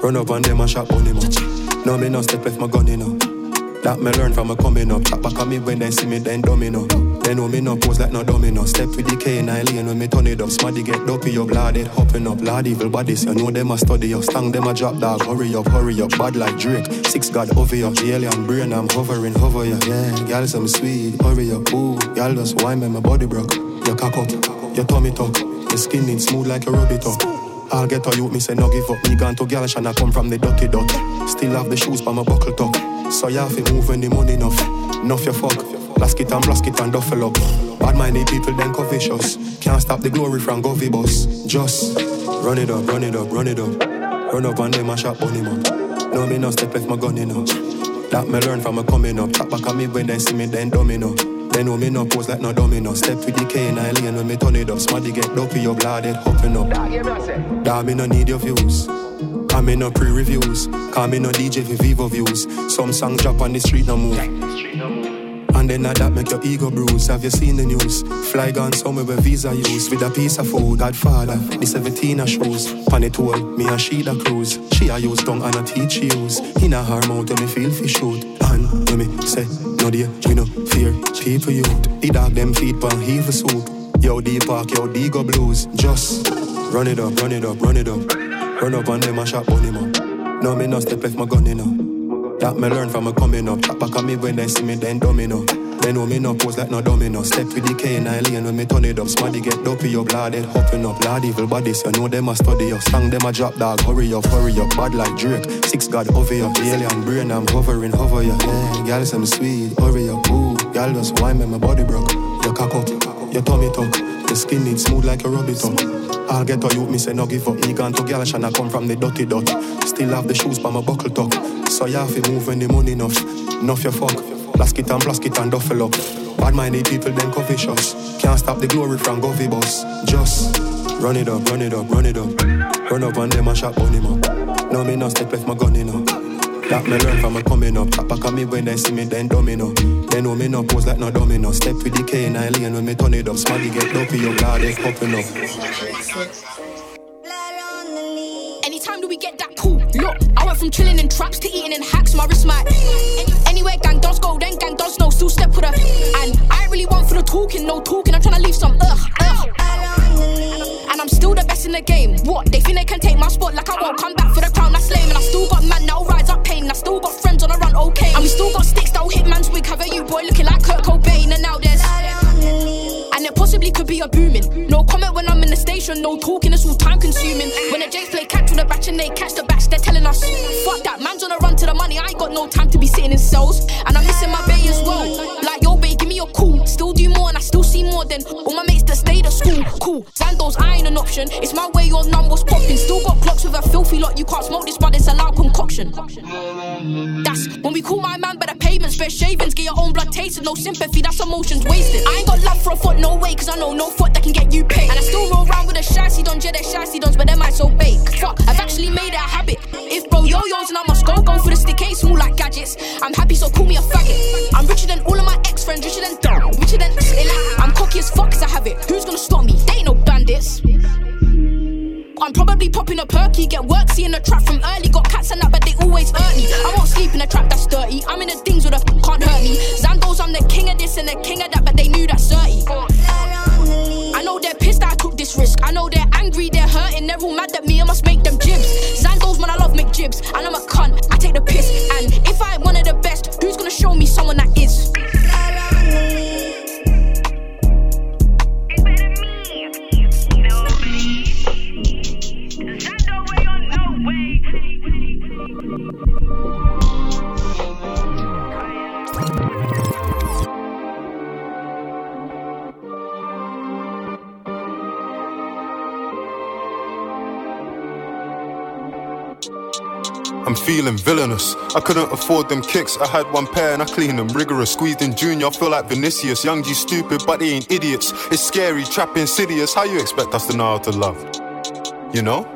Run up on them and shot on him up. No, me no step left my gun in up. That me learn from a coming up. Chop back on me when they see me, then domino. They know me no pose like no domino. Step with the K and I lane when me turn it up. Smarty get dopey, blood it hopping up. Lord evil bodies, you know them a study up. Stang them a drop dog. Hurry up, hurry up. Bad like Drake. Six God over you. Alien brain, I'm hovering, hover ya. Yeah, girl, some sweet. Hurry up, ooh. Y'all just wine me, my body broke. Your cock up, your tummy tuck. Your skin needs smooth like a rubber tuck. I'll get a youth, me say no give up. Me gone to gal and I come from the dirty dot. Still have the shoes by my buckle tuck. So you have to move when the money enough. Enough your fuck. Blask it and blask it and duffel up. Bad minded people then vicious. Can't stop the glory from Govy bus. Just run it up, run it up, run it up. Run up and them and shot bunny man. No me no step left my gun in up. That me learn from a coming up. Tap back at me when they see me then domino. They know me no pose like no domino. Step with the K and I lane when me turn it up. Smarty get dopey, your blood it hopping up. That me no need your views. Call me no pre-reviews. Call me no DJ for Vivo views. Some songs drop on the street no move. And then that make your ego bruise. Have you seen the news? Fly gone somewhere where visa use with a piece of food. Godfather, the 17 a shoes. Pan it all, me and she da cruise. She a use tongue and a teach she use. In a her mouth me feel fi shoot. And when me say no dear, we no fear people youth. The dog them feet pan heave soup. Yo D park, yo D go blues. Just run it up, run it up, run it up. Run up on them and shot bunny man. No me no step left my gun in up. That me learn from a coming up. Back on me when they see me, then domino. They know me no pose like no domino. Step with the K and I lean when me turn it up. Smarty get dopey, your blood head hopping up. Lord evil bodies, you know them a study up. Slang them a drop dog. Hurry up, hurry up. Bad like Drake. Six God over you. The alien brain, I'm hovering, hover you. Yeah, girl, some sweet. Hurry up, ooh. Girl, just wine me, my body broke. Your cock up, your tummy tuck. Your skin needs smooth like a rubber tuck. I'll get a youth, me say no give up. Me gone to gal I come from the dirty dot. Still have the shoes by my buckle tuck. So you have to move when the money enough. Enough your fuck. Blask it and blask it and duffel up. Bad minded people then vicious. Can't stop the glory from Govy bus. Just run it up, run it up, run it up. Run up on them and shot bunny man. No me no step left my gun in up. That me learn from a coming up. Tap back at me when they see me then domino. They know me no pose like no domino. Step with the K and I lane when me turn it up. Smarty get dopey, your blood is popping up. Anytime do we get that cool? Look, I went from chilling in traps to eating in hacks. My wrist might. Any- Anywhere gang does go, then gang does know. Still step with her. And I ain't really want for the talking, no talking. I'm trying to leave some ugh, ugh. And I'm still the best in the game. What? They think they can take my spot like I won't come back for the crown. That's lame. And I still got man now rise up pain. I still got friends on the run, okay. And we still got sticks that'll hit man's wig. Have you boy looking like Kurt Cobain. And now there's. And it possibly could be a booming. No comment when I'm in the station, no talking, it's all time consuming. When the Jakes play catch with the batch and they catch the batch, they're telling us, fuck that, man's on a run to the money. I ain't got no time to be sitting in cells. And I'm missing my bay as well. Like, yo, babe, give me your cool. Still do more and I still see more than all my mates that stayed at school. Cool. Zandos, I ain't an option. It's my way none was popping. Still got clocks with a filthy lot. You can't smoke this, but it's a loud concoction. That's when we call my man by the payments, Spare shavings, get your own blood tasted. No sympathy, that's emotions wasted. I ain't got love for a foot, no way, cause I know no foot that can get you And I still roll around with a shicey dons, yeah, they're shicey dons, but they might so bake. Fuck, I've actually made it a habit. If bro yo yo's and I must go, go for the stick, ain't small like gadgets. I'm happy, so call me a faggot. I'm richer than all of my ex friends, richer than dumb, richer than I'm cocky as fuck, cause I have it. Who's gonna stop me? They ain't no bandits. I'm probably popping a perky, get work, seeing the trap from early. Got cats and that, but they always hurt me. I won't sleep in a trap that's dirty. I'm in the things with a can't hurt me. Zandos, I'm the king of this and the king of that, but they knew that's dirty. I know they're pissed that I took this risk. I know they're angry, they're hurting, they're all mad at me. I must make them jibs. Zandos, man, I love McJibs, and I'm a cunt. I take the piss, and if I ain't one of the best, who's gonna show me someone that is? Feeling villainous. I couldn't afford them kicks. I had one pair and I cleaned them rigorous. Squeezed in junior, I feel like Vinicius. Young G stupid, but they ain't idiots. It's scary, trap insidious. How you expect us to know how to love? You know?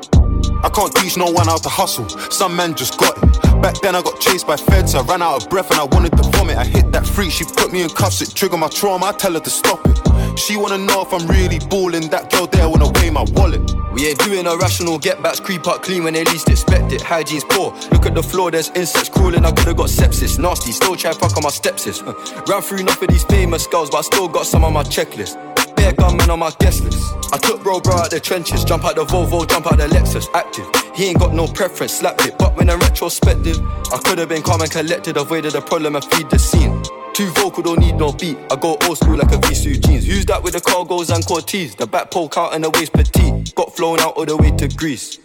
I can't teach no one how to hustle. Some men just got it. Back then I got chased by feds, I ran out of breath and I wanted to vomit. I hit that freak, she put me in cuffs, it triggered my trauma, I tell her to stop it. She wanna know if I'm really balling, that girl there wanna weigh my wallet. We ain't doing irrational get backs, creep up clean when they least expect it. Hygiene's poor. Look at the floor, there's insects crawling. I could've got sepsis. Nasty, still try fuck on my stepsis. Ran through enough of these famous girls, but I still got some on my checklist. Bare gunmen on my guest list. I took bro bro out the trenches, jump out the Volvo, jump out the Lexus. Active, he ain't got no preference, slapped it. But when in retrospective, I could've been calm and collected, avoided the problem and feed the scene. Too vocal, don't need no beat. I go old school like Evisu jeans. Who's that with the cargos and Cortez? The back poke out and the waist petite. Got flown out all the way to Greece.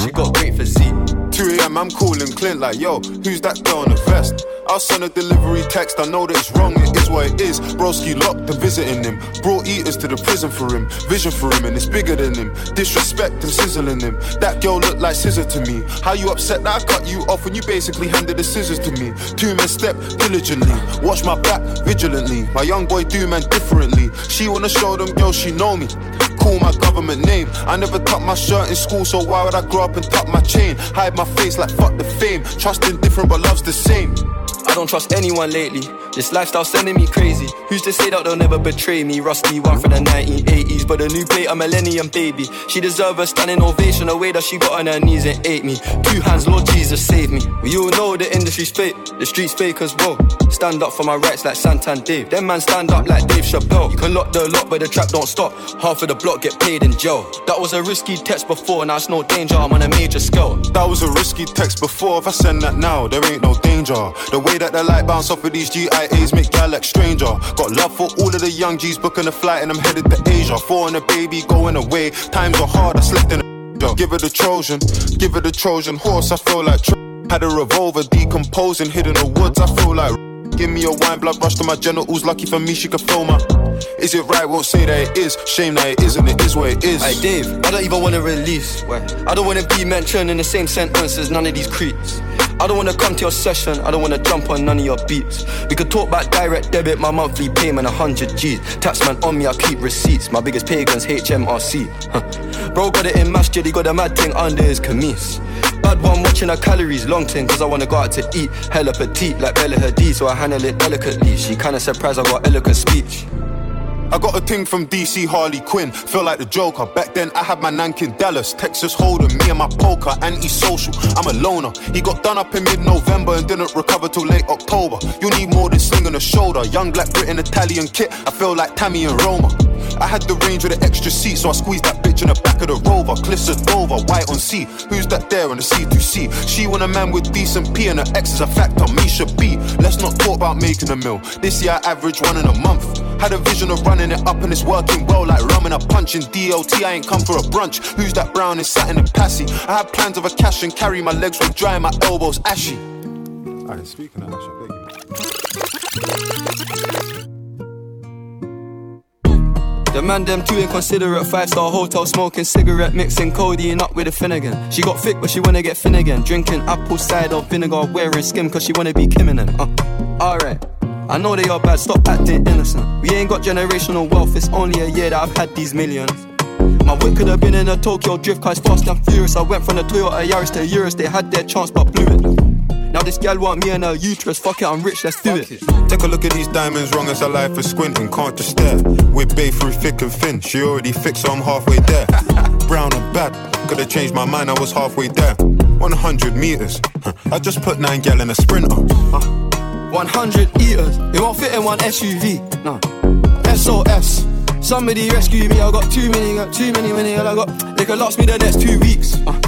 She got great physique. 2 a.m. I'm calling Clint like, yo, who's that girl in the vest? I'll send a delivery text, I know that it's wrong, it is what it is. Broski locked and visiting him. Brought eaters to the prison for him. Vision for him, and it's bigger than him. Disrespect and sizzling him. That girl looked like scissor to me. How you upset that I cut you off when you basically handed the scissors to me? Two men step diligently. Watch my back vigilantly. My young boy do man differently. She wanna show them girls she know me call my government name. I never tucked my shirt in school, so why would I grow up and tuck my chain? Hide my face like fuck the fame. Trusting different, but love's the same. I don't trust anyone lately. This lifestyle sending me crazy. Who's to say that they'll never betray me? Rusty one from the 1980s, but a new plate, a millennium baby. She deserve a standing ovation, the way that she got on her knees and ate me. Two hands, Lord Jesus, save me. We all know the industry's fake, the streets fake as well. Stand up for my rights like Santan Dave. Them man stand up like Dave Chappelle. You can lock the lock, but the trap don't stop. Half of the block get paid in jail. That was a risky text before, now it's no danger. I'm on a major scale. That was a risky text before. If I send that now, there ain't no danger. The way that the light bounce off of these GIAs make gal like stranger. Got love for all of the young G's booking a flight and I'm headed to Asia. Four and a baby going away. Times are hard, I slept in a Give her the Trojan, give her the Trojan horse. I feel like had a revolver decomposing, hidden in the woods. I feel like give me a wine, blood rush to my genitals. Lucky for me, she could feel my. Is it right? Won't say that it is. Shame that it isn't. It is what it is. Hey Dave, I don't even wanna release. I don't wanna be mentioned in the same sentence as none of these creeps. I don't wanna come to your session, I don't wanna jump on none of your beats. We could talk about direct debit, my monthly payment, 100 G's. Taxman on me, I keep receipts. My biggest pagans, HMRC. Huh. Bro got it in masjid, he got a mad thing under his camise. Bad one watching her calories, long thing, cause I wanna go out to eat. Hella petite, like Bella Hadid, so I handle it delicately. She kinda surprised I got eloquent speech. I got a thing from DC Harley Quinn, feel like the Joker. Back then I had my Nankin Dallas, Texas Hold'em, me and my poker, anti-social. I'm a loner. He got done up in mid-November and didn't recover till late October. You need more than sling on the shoulder. Young black Britain Italian kit, I feel like Tammy and Roma. I had the range with an extra seat, so I squeezed that bitch in the back of the rover. Cliffs of Dover, white on sea. Who's that there on the C2C? She want a man with decent P and her ex is a factor. Me should be. Let's not talk about making a meal. This year I average one in a month. Had a vision of running it up and it's working well like rum and a punch in DLT. I ain't come for a brunch. Who's that brown is sat in a passy? I had plans of a cash and carry. My legs were dry and my elbows ashy. Alright, speaking of Ash, I beg you. The man them too inconsiderate, five star hotel smoking cigarette, mixing codeine up with a Phenergan. She got thick, but she wanna get Finnegan. Drinking apple cider vinegar, wearing skim, cause she wanna be Kim and uh. Alright. I know they are bad, stop acting innocent. We ain't got generational wealth, it's only a year that I've had these millions. My whip could have been in a Tokyo drift car, it's fast and furious. I went from the Toyota Yaris to Urus, they had their chance but blew it. Now this gal want me and her uterus, fuck it, I'm rich, let's do it. Take a look at these diamonds, wrong as a life for squinting, can't just stare. We're bay through thick and thin, she already fixed, so I'm halfway there. Brown and bad, could've changed my mind, I was halfway there. 100 meters, I just put nine gal in a sprinter. 100 eaters, it won't fit in one SUV. No. SOS. Somebody rescue me, I got too many, got too many, many, I got. They could last me the next two weeks. Uh,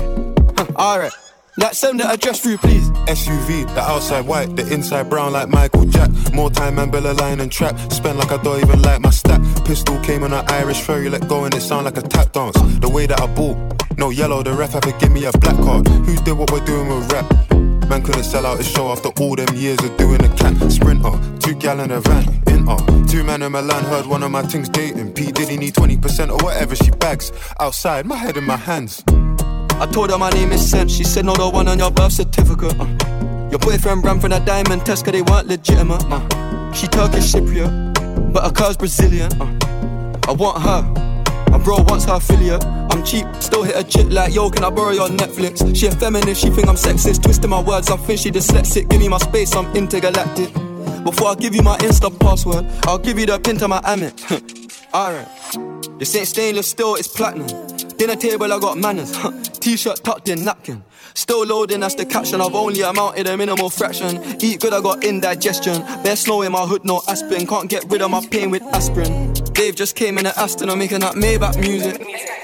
huh, Alright. Like send the address through, please. SUV, the outside white, the inside brown like Michael Jack. More time and Bella line and trap. Spend like I don't even like my stack. Pistol came on an Irish ferry, let go and it sound like a tap dance. The way that I ball, no yellow, the ref had to give me a black card. Who did what we're doing with rap? Man couldn't sell out his show after all them years of doing a cat sprinter. Two gal in a van, in uh. Two man in Milan heard one of my things dating. P Diddy need 20% or whatever she bags. Outside, my head in my hands. I told her my name is Sam. She said, No, the one on your birth certificate. Uh. Your boyfriend ran from that diamond test, cause they weren't legitimate. Uh. She Turkish Cypriot, but her car's Brazilian. Uh. I want her. My bro wants her affiliate. I'm cheap, still hit a chick like, yo, can I borrow your Netflix? She a feminist, she think I'm sexist. Twisting my words, I think she dyslexic. Give me my space, I'm intergalactic. Before I give you my Insta password, I'll give you the pin to my Amex. Alright. This ain't stainless steel, it's platinum. Dinner table, I got manners. T-shirt tucked in, napkin. Still loading, that's the caption. I've only amounted a minimal fraction. Eat good, I got indigestion. Bare snow in my hood, no aspirin. Can't get rid of my pain with aspirin. Dave just came in an Aston, I'm making that Maybach music.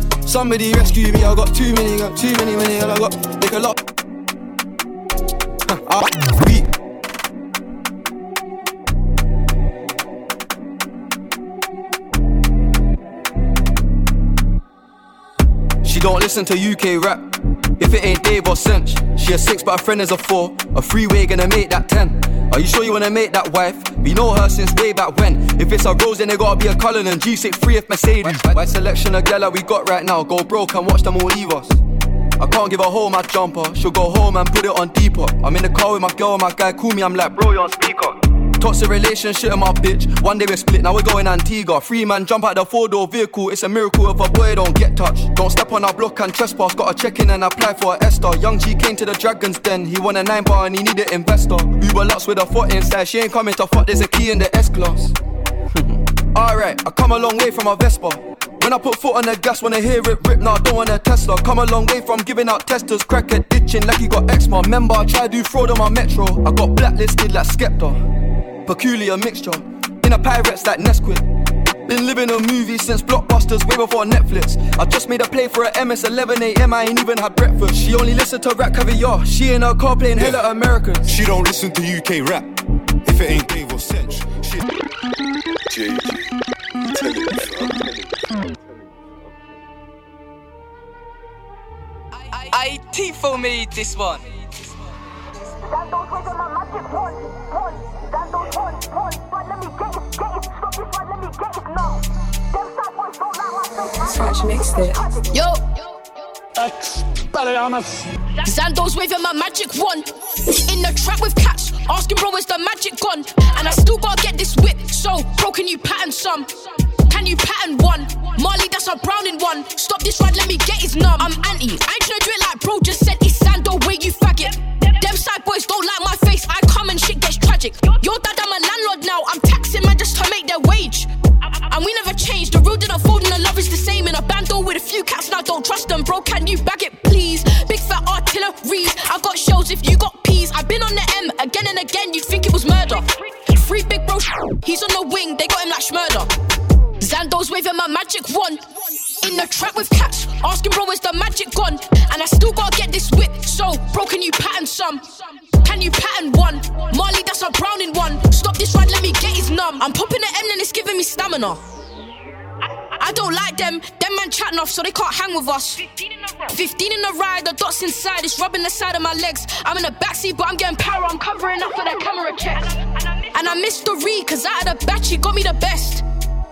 Somebody rescue me, I got too many, got too many, many, I got like a lot. Ah, beat. She don't listen to UK rap. If it ain't Dave or Cench, she a six, but her friend is a four. A freeway gonna make that ten. Are you sure you wanna make that wife? We know her since way back when. If it's a Rose, then it gotta be a Cullinan G63 if Mercedes. By selection of gala we got right now, go broke and watch them all leave us. I can't give her home my jumper. She'll go home and put it on deeper. I'm in the car with my girl and my guy call me. I'm like, bro, you're on speaker. Toxic relationship my bitch. One day we're split, now we're going Antigua. Free man jump out the four door vehicle. It's a miracle if a boy don't get touched. Don't step on our block and trespass. Gotta check in and apply for a Esther. Young G came to the Dragons Den. He won a nine bar and he needed investor. Uber Lux with a foot inside. She ain't coming to fuck. There's a key in the S class. Alright, I come a long way from a Vespa. When I put foot on the gas, wanna hear it rip, now I don't want a Tesla. Come a long way from giving out testers, crack it, ditching like he got eczema. Remember, I tried to do fraud on my metro. I got blacklisted like Skepta. Peculiar mixture. In a pirates like Nesquik. Been living a movie since blockbusters, way before Netflix. I just made a play for a MS 11 AM, I ain't even had breakfast. She only listened to rap caviar. She in her car playing hella Americans. She don't listen to UK rap. If it ain't Dave or Cench, she. JJ, tell it, I Tifo made this one. Scratch mixed it. Yo. Zando's waving my magic wand. In the trap with cats, asking bro, is the magic gone? And I still gotta get this whip, so bro, can you pattern some? Can you pattern one? Marley, that's a browning one. Stop this ride, let me get his numb. I'm anti, I ain't tryna do it like bro just said. It's Zando, way you faggot. Them side boys don't like my face, I come and shit gets tragic. Yo, dad, I'm a landlord now. I'm taxing man And we never changed. The road didn't fold and the love is the same. In a bando with a few cats, now don't trust them, bro. Can you bag it, please? Big fat artillery. I've got shells if you got peas. I've been on the M again and again. You'd think it was murder. Free big bro, he's on the wing. They got him like Shmurda. Zando's waving my magic wand. In the trap with cats, asking bro, is the magic gone? And I still gotta get this whip. So, bro, can you pattern some? Can you pattern one? Marley, that's a browning one. Stop this ride, let me get his numb. I'm popping giving me stamina. I don't like them, them man chatting off so they can't hang with us. 15 in the ride, the dots inside, it's rubbing the side of my legs. I'm in the backseat, but I'm getting power, I'm covering up for their camera check. And I missed the read, cause out of the batch, he got me the best.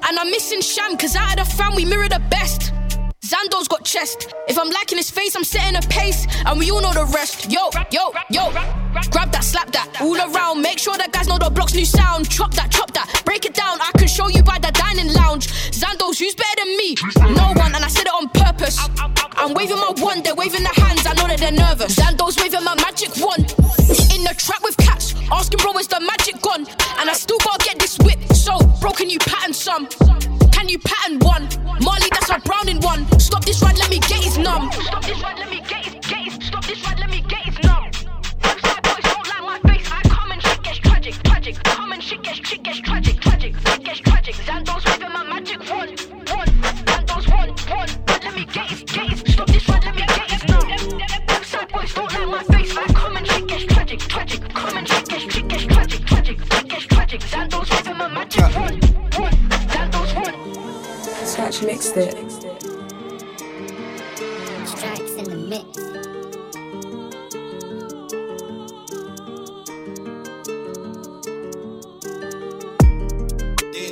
And I'm missing Sham, cause out of the fam, we mirror the best. Zando's got chest. If I'm liking his face, I'm setting a pace. And we all know the rest. Yo, yo, yo. Grab that, slap that. All around. Make sure that guys know the block's new sound. Chop that, chop that. Break it down. I can show you by the dining lounge. Zando's, who's better than me? No one, and I said it on purpose. I'm waving my wand, they're waving their hands. I know that they're nervous. Zando's waving my magic wand. In the trap with cats. Asking bro, is the magic gone? And I still gotta get this whip. So, bro, can you pattern some? Can you pattern one? Marley, that's a browning one. Stop this ride, let me get his numb. Stop this ride, let me get his, get his. Stop this ride, let me get his numb. Side boys don't like my face. I come and shit gets tragic, tragic. Come and shit gets, shit gets tragic, tragic. It gets tragic. Zando's waving my magic wand, wand. Zando's wand, wand. Let me get his, get his. Stop this ride, let me get his numb. Side boys don't like my face. I come and shit gets tragic, tragic. Come and shit gets, shit gets tragic, tragic. It gets tragic. Zando's waving my magic wand, wand. Zando's wand. Scratch mixed it. Strikes in the mix.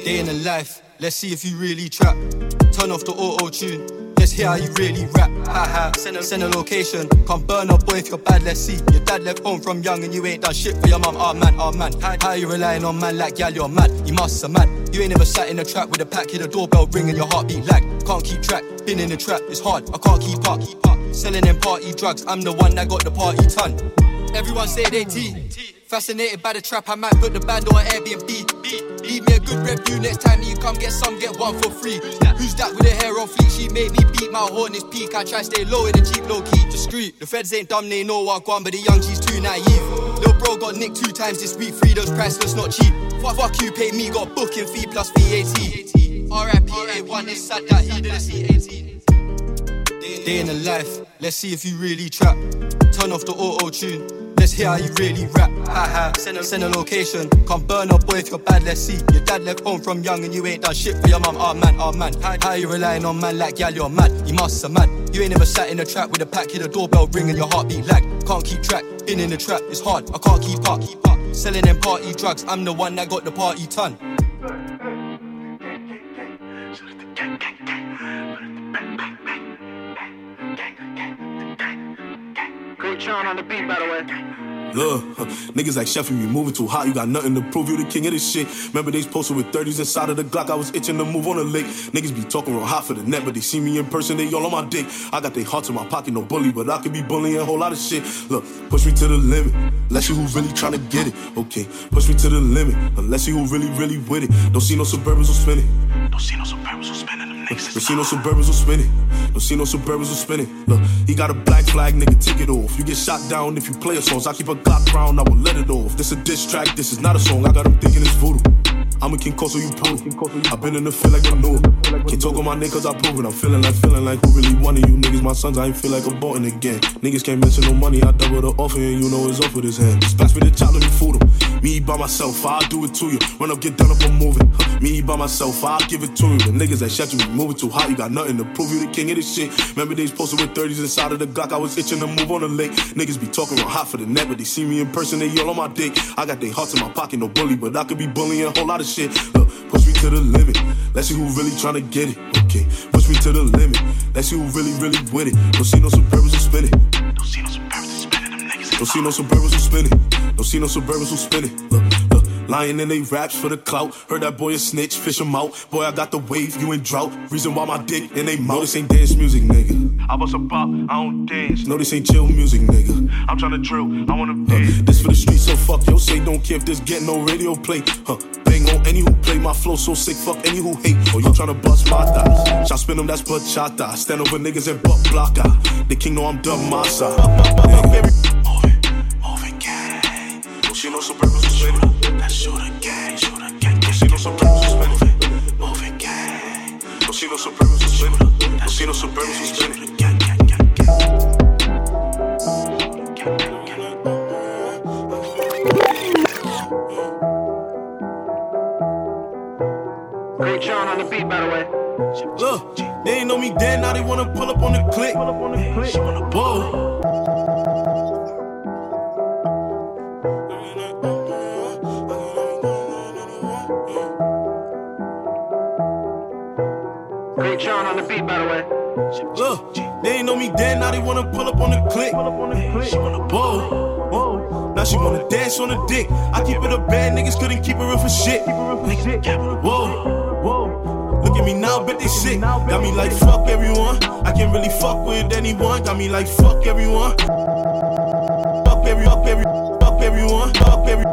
Day in the life, let's see if you really trap. Turn off the auto tune. Hear how you really rap. Ha ha. Send a, send a location. Come burn up, boy, if you're bad, let's see. Your dad left home from young and you ain't done shit for your mum. Oh man, oh man. How you relying on man like gal, you're mad. You must have mad. You ain't never sat in a trap with a pack, hit a doorbell ring and your heartbeat lag. Can't keep track. Been in the trap, it's hard. I can't keep up. Keep up. Selling them party drugs. I'm the one that got the party ton. Everyone say they T. Fascinated by the trap, I might put the band on Airbnb. Leave me a good review next time you come get some, get one for free. Who's that with the hair on fleek? She made me beat my horn, it's peak. I try stay low in the cheap, low key. Discreet. The feds ain't dumb, they know what gone, but the young G's too naive. Lil bro got nicked two times this week, free those priceless, not cheap. Fuck, fuck you, pay me, got booking fee plus VAT. RIP A1, it's sad that he didn't see 18. Day in the life, let's see if you really trap. Turn off the auto tune. Let's hear how you really rap. Ha ha. Send a, send a location. Come burn up, boy, if you're bad, let's see. Your dad left home from young and you ain't done shit for your mum. Oh man, oh man. How, you relying on man like gal, you're mad. You must have mad. You ain't never sat in a trap with a pack, hit a doorbell ring and your heartbeat lag. Can't keep track. Been in the trap, it's hard. I can't keep up. Keep up. Selling them party drugs. I'm the one that got the party ton. Great Sean on the beat, by the way. Ugh, niggas like Chef, you moving too hot. You got nothing to prove. You the king of this shit. Remember they posted with 30s inside of the Glock. I was itching to move on the lake. Niggas be talking real hot for the net, but they see me in person. They all on my dick. I got their hearts in my pocket, no bully, but I could be bullying a whole lot of shit. Look, push me to the limit. Let's see who really trying to get it. Okay, push me to the limit. Let's see who really, really with it. Don't see no suburbans or spinning. Don't see no suburbans or spinning. Don't see no suburbans or spinning. Don't see no suburbans or spinning. Look, he got a black flag, nigga, take it off. You get shot down if you play a songs. I keep a Glock round, I will let it off. This a diss track, this is not a song. I got him thinking it's voodoo. I'm a King Koso, you prove. I've been in the field like I know. Can't talk on my niggas, I prove it. I'm feeling like, feeling like who really wanted you niggas. My sons, I ain't feel like I'm bought again. Niggas can't mention no money, I double the offer, and you know it's off with his hand. Splash me the child, let me food him. Me by myself, I'll do it to you. Run up, get done up, I'm moving. Me by myself, I'll give it to you. The niggas that shut you, moving too hot, you got nothing to prove. You the king of this shit. Remember days posted with 30s inside of the Glock, I was itching to move on the lake. Niggas be talking real hot for the net, but they see me in person, they yell on my dick. I got their hearts in my pocket, no bully, but I could be bullying a whole lot of shit. Look, push me to the limit. Let's see who really tryna get it. Okay, push me to the limit. Let's see who really, really with it. Don't see no suburbans who spin it. Don't see no suburbans who. Them niggas. Don't see no suburbans who spin it. Don't see no suburbans who spin it. Look, look. Lying in they raps for the clout. Heard that boy a snitch, fish him out. Boy, I got the wave, you in drought. Reason why my dick in they mouth. No, this ain't dance music, nigga. I was a pop, I don't dance. No, this ain't chill music, nigga. I'm tryna drill, I wanna Uh, dance. this for the streets, so fuck yo. Say don't care if this get no radio play. Huh? Bang on any who play my flow so sick. Fuck any who hate. Or you tryna bust my thighs. Shot spin them, that's bachata. Stand over niggas and butt blocker. The king know I'm done my side. Don't see no suburbans who spin it. That's shooter gang, gang. Don't see no suburbans who spin it. Great on the beat, by the way. Look, they ain't know me then, now they wanna pull up on the click. She wanna blow. Sean on the beat, by the way. Look, they ain't know me then, now they wanna pull up on the click. She wanna blow. Now she wanna dance on the dick. I keep it a bad, niggas couldn't keep it real for shit. Whoa. Whoa. Look at me now, bet they sick. Got me like fuck everyone. I can't really fuck with anyone. Got me like fuck everyone. Fuck every, fuck every, fuck everyone. Fuck every,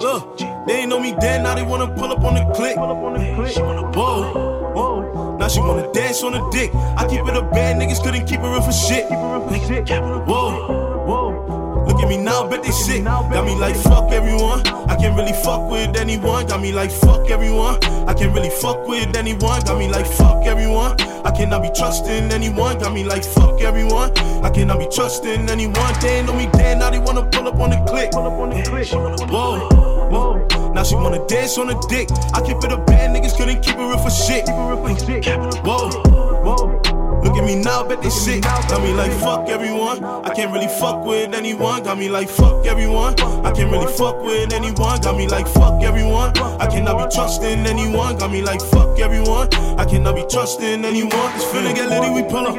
Look, they ain't know me then, now they wanna pull up on the click. She wanna blow. Now she wanna dance on the dick. I keep it a bad, niggas couldn't keep it real for shit. Whoa. Look at me now, bet they sick. Got me like fuck everyone. I can't really fuck with anyone. Got me like fuck everyone. I can't really fuck with anyone. Got me like fuck everyone. I cannot be trusting anyone. Got me like fuck everyone. I cannot be trusting anyone. They know me dead. Now they wanna pull up on the click. Whoa. Whoa. Now she wanna dance on the dick. I keep it a bad niggas couldn't keep it real for shit. Whoa. Whoa. Me now, bet they sick. Got me like fuck everyone. I can't really fuck with anyone. Got me like fuck everyone. I can't really fuck with anyone. Got me like fuck everyone. I cannot be trusting anyone. Got me like fuck everyone. I cannot be trusting anyone. It's finna get litty, we pull up.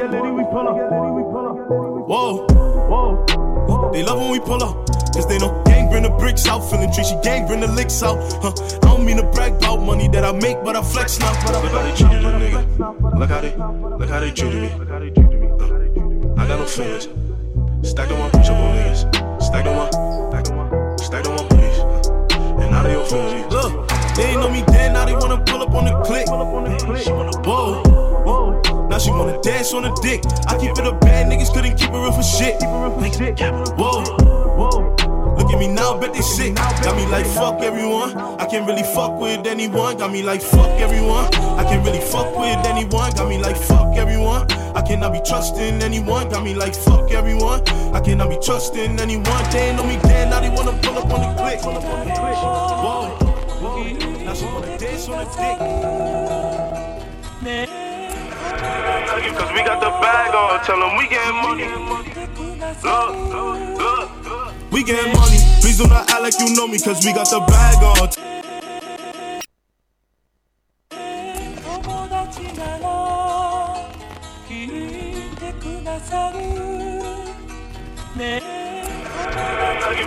Whoa. Whoa. They love when we pull up. Cause they know bring the bricks out, feeling treachy, gang bring the licks out. Huh. I don't mean to brag about money that I make, but I flex now. Look how they treated a nigga. Look how they, look how they treated me. Uh, I got no feelings. Stack the one, push up on niggas. Stack the one, stack the one, stack the one, please. Uh, and now they your feelings. Look, they ain't know me dead, now they wanna pull up on the click. Whoa. Now she wanna dance on the dick. I keep it a bad, niggas couldn't keep it real for shit. Whoa. Whoa. At me now, bet they sick. Got me like fuck everyone. I can't really fuck with anyone. Got me like fuck everyone. I can't really fuck with anyone. Got me like fuck everyone. I cannot be trusting anyone. Got me like fuck everyone. I cannot be trusting anyone. They know me dead, now they wanna pull up on the click. Whoa, whoa. Now she wanna dance on the dick. Cause we got the bag on, tell them we getting money. Look, look, look. We getting money. Please do not act like you know me, cause we got the bag on.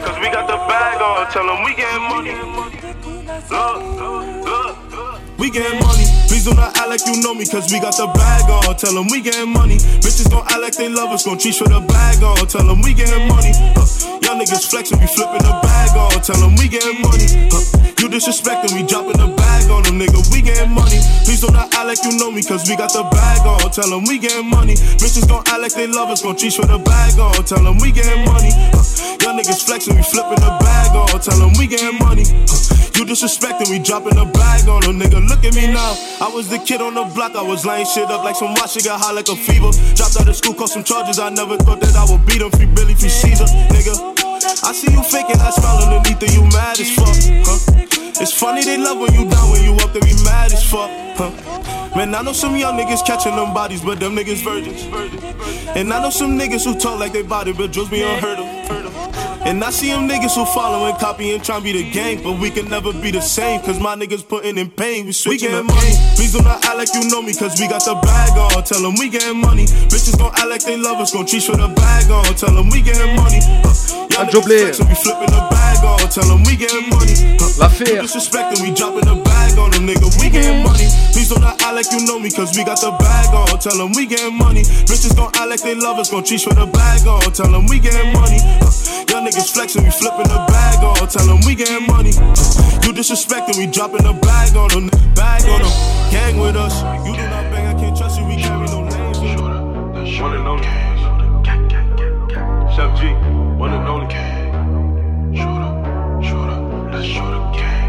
Cause we got the bag on, tell them we getting money. Look, look. We getting money. Please do not act like you know me, cause we got the bag on. Tell them we getting money. Bitches gon' act like they love us, gon' treat for the bag on. Tell them we getting money. Huh. Young niggas flexing, we flipping the bag on. Tell them we getting money. Huh. You disrespecting, we dropping the bag on them, nigga. We getting money. Please do not act like you know me, cause we got the bag on. Tell them we getting money. Bitches gon' act like they love us, gon' treat for the bag on. Tell them we getting money. Huh. Young niggas flexing, we flipping the bag on. Tell them we getting money. Huh. You disrespecting, we dropping the bag on them, nigga. Look at me now. I was the kid on the block, I was laying shit up like some watch, got high like a fever. Dropped out of school, caught some charges, I never thought that I would beat them. Free Billy, free Caesar, nigga. I see you faking, I smile underneath and you mad as fuck, huh? It's funny they love when you down, when you up, they be mad as fuck, huh? Man, I know some young niggas catching them bodies, but them niggas virgins. And I know some niggas who talk like they body, but drugs be unheard of. And I see them niggas who follow and copy and try to be the gang, but we can never be the same, cause my niggas putting in pain. We switching we money. Please do not act like you know me, cause we got the bag on. Tell them we getting money. Bitches gon' act like they love us, gon' treat for the bag on. Tell them we getting money. Uh, young niggas we flipping the bag on. Tell them we getting money. Uh, L'affaire. Disrespecting, we dropping the bag on them, nigga. We getting money. Please do not act like you know me, cause we got the bag on. Tell them we getting money. Bitches gon' act like they love us, gon' treat for the bag on. Tell them we getting money. Uh, young niggas flexing, we flipping the bag on. Tell them we getting money. You disrespecting, we dropping the bag on them. Bag on them. Gang with us. You do not bang, I can't trust you, we carry no names. One and only. Chef G, one and only.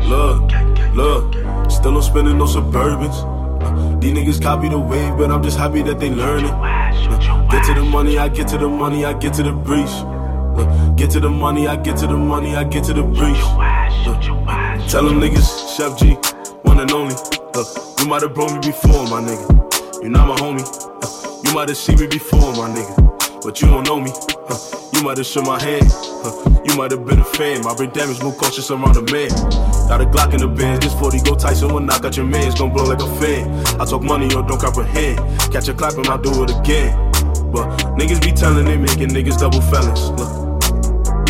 Look, look, still no spending no Suburbans. Uh, These niggas copy the wave, but I'm just happy that they learn it. Get to the money, I get to the money, I get to the breach. Get to the money, I get to the money, I get to the breach. Uh, Tell them niggas, Chef G, one and only. Look, you might have brought me before, my nigga. You're not my homie. Uh, You might have seen me before, my nigga. But you don't know me. Uh, You might have shook my hand. Uh, You might have been a fan. My brain damage more cautious around a man. Got a Glock in the band. This 40 go Tyson will knock out your man. It's gonna blow like a fan. I talk money or don't comprehend. Catch a clap and I'll do it again. But niggas be telling they making niggas double felons. Look.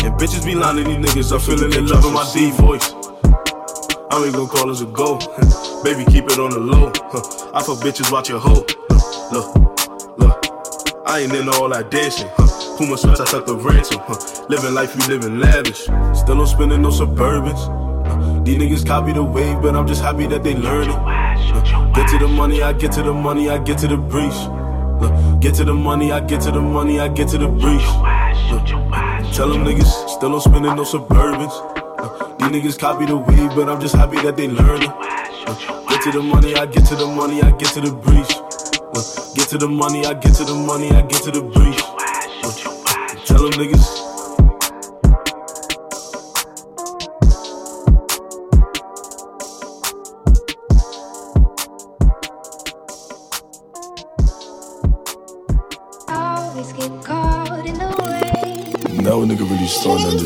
And bitches be lining these niggas up, feeling in love with my D voice. I ain't gonna call us a go. Baby, keep it on the low. I fuck bitches, watch your hoe. Look, look. I ain't into all that dancing. Huh. Puma sweats, I took the ransom. Huh. Living life, we living lavish. Still no spending no Suburbans. These niggas copy the wave, but I'm just happy that they learn it. Get to the money, I get to the money, I get to the breach. Look, get to the money, I get to the money, I get to the breach. Tell them niggas still don't spending no Suburbans. These niggas copy the weed, but I'm just happy that they learning. Uh, get to the money, I get to the money, I get to the breach. Get to the money, I get to the money, I get to the breach. Tell them niggas.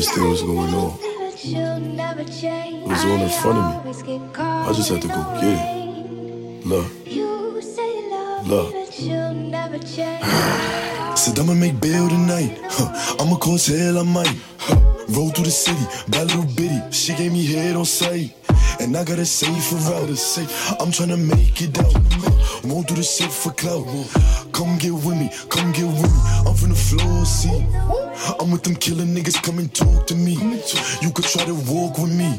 Understand what's going on. It was all in front of me. I just had to go get it. Love, love. Said I'ma make bail tonight. Huh. I'ma cause hell, I might. Huh. Roll through the city, bad little bitty. She gave me head on sight. And I gotta save for out. I'm tryna make it out. Won't do the shit for clout. Come get with me, come get with me. I'm from the floor, see. I'm with them killer niggas, come and talk to me. You could try to walk with me,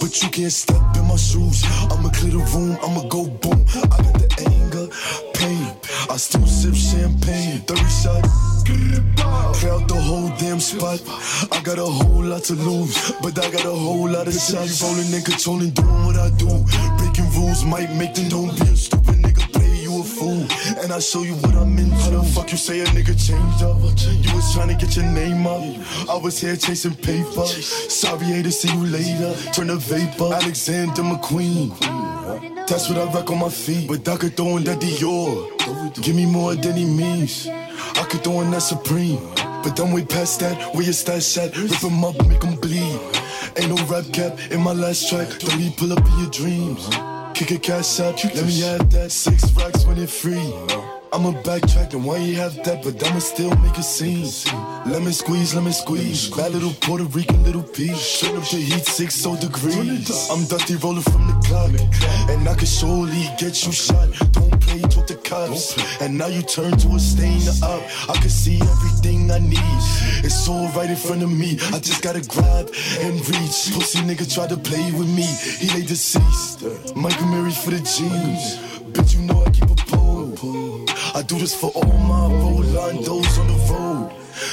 but you can't step in my shoes. I'ma clear the room, I'ma go boom. I got the anger, pain. I still sip champagne. 30 shot. Out the whole damn spot. I got a whole lot to lose, but I got a whole lot of shots. Rolling and controlling, doing what I do. Breaking rules might make them don't be a stupid nigga. Play you a fool, and I show you what I'm into. How the fuck you say a nigga changed up? You was trying to get your name up. I was here chasing paper. Sorry, to see you later. Turn to vapor. Alexander McQueen. That's what I rock on my feet. But I could throw in that Dior. Give me more than he means. I could throw in that Supreme. But then we past that, where your stash at? Rip 'em up, make 'em bleed. Ain't no rap cap in my last track. Don't need pull up in your dreams. Kick a cash out, let me have that. Six racks when it free. I'ma backtrack and why you have that, but I'ma still make a scene. Lemon squeeze, lemon squeeze. Bad little Puerto Rican little piece. Turn up the heat six so degrees. I'm dusty rolling from clock, and I can surely get you shot. Don't play, talk to cops, and now you turn to a stain up. I can see everything I need. It's all right in front of me. I just gotta grab and reach. Pussy nigga tried to play with me. He lay deceased. Mike Amiri for the jeans. Bitch, you know I keep a pole. I do this for all my Rolandos on those on the road.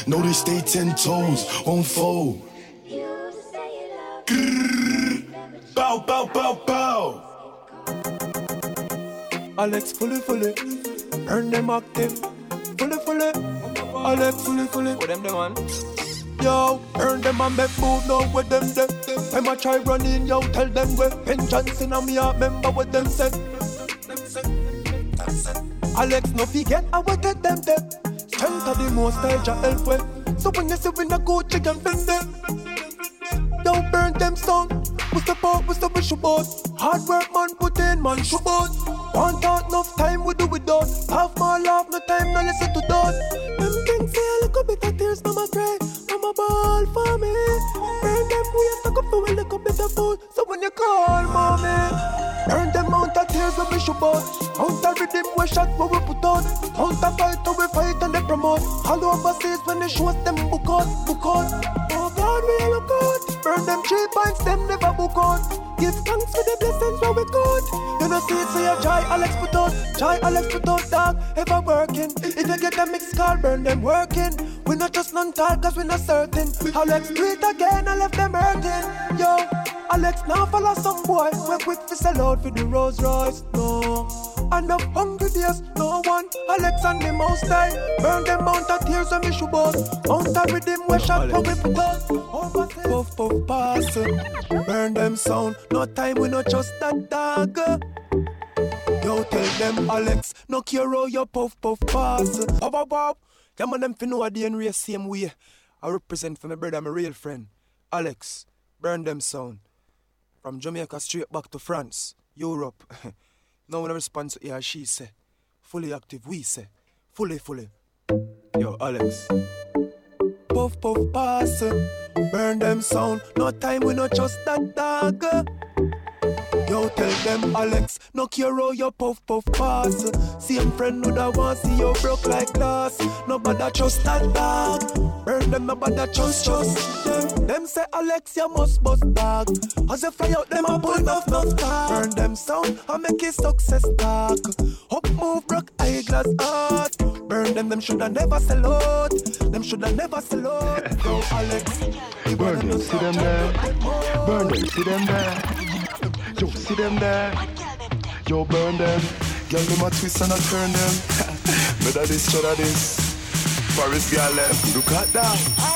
Know they stay ten toes, won't fold. Grrr. Bow, bow, bow, bow. Alex fully fully, earn them active, fully fully. Alex fully fully, What them the man? yo, earn them and make move now with them. Them a try running, yo, tell them where. Vengeance in me a member with them said. Alex no forget I will take them there. Strength of the most I help with. So when you see we no go chicken bend them. Them song. We step out, we step with boat. Hard work, man, put in, man, shoot boat. Want out enough time, we do it done. Half my love, no time, no listen to done. Them things say a bit of tears, mama cry. Mama ball for me. Burn them, we have to come for a little bit of food. So when you call, mommy. Earn them mount of tears we shoot out. Mount of rhythm we shot when we put out. Mount of fight we fight and they promote. All overseas when they show us them book out, book out. God, we look out. Burn them cheap points, them never book out. Give thanks for the blessings where we good. You know see it, so you try Alex put out. Try Alex put out, dog. Ever working. If you get a mixed call, burn them working. We not just non talk, cause we not certain. Alex do it again, I left them hurting. Yo. Alex now follow some boy. We're quick to sell out for the Rolls Royce. No. And of hungry days, no one. Alex and the most time. Burn them mount of tears and me shoe boat. Mount of rhythm, we shot from we put on. Puff, puff, pass. Burn them sound. No time, we not just that dog. Yo, tell them Alex, no care how your puff, puff, pass. Pop, pop, pop. Them and them fin know a DNA same way. I represent for my brother, my real friend. Alex, burn them sound. From Jamaica straight back to France, Europe. no one responds to yeah, she say. Fully active, we say. Fully, fully. Yo, Alex. Puff, puff, pass. Burn them sound. No time, we not just that dog. Yo, tell them Alex, no care how your puff puff pass. Same friend who da want see you broke like glass. Nobody trust that dog. Burn them, nobody trust trust them. Them say Alex, you must bust dog. As you fly out, them a pull enough enough talk. Burn them sound, I make it success talk. Up move, rock eyeglass art. Burn burn them, them shoulda never sell out. Them shoulda never sell out. Yo, Alex, Burn them, see them there. Burn them, see them there. Yo, see them there? Yo, burn them. Girl, them a twist and a turn them. Better this, shoulda this. Paris girl left. Look at that.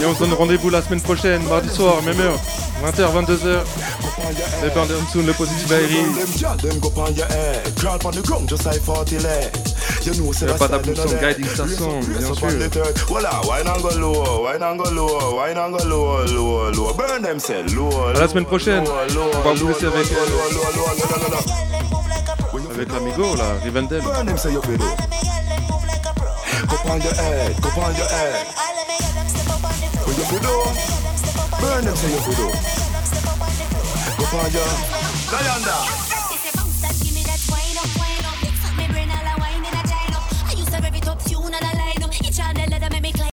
Et on se donne rendez-vous la semaine prochaine, mardi soir, même heure, 20h, 22h. The band of soon, le positive Diary. Il a pas d'absence, guiding sa song, bien sûr. À la semaine prochaine, on va vous laisser avec. Euh, avec l'amigo là, Rivendell. What you? Burn them, say you fi. Go find your Diana.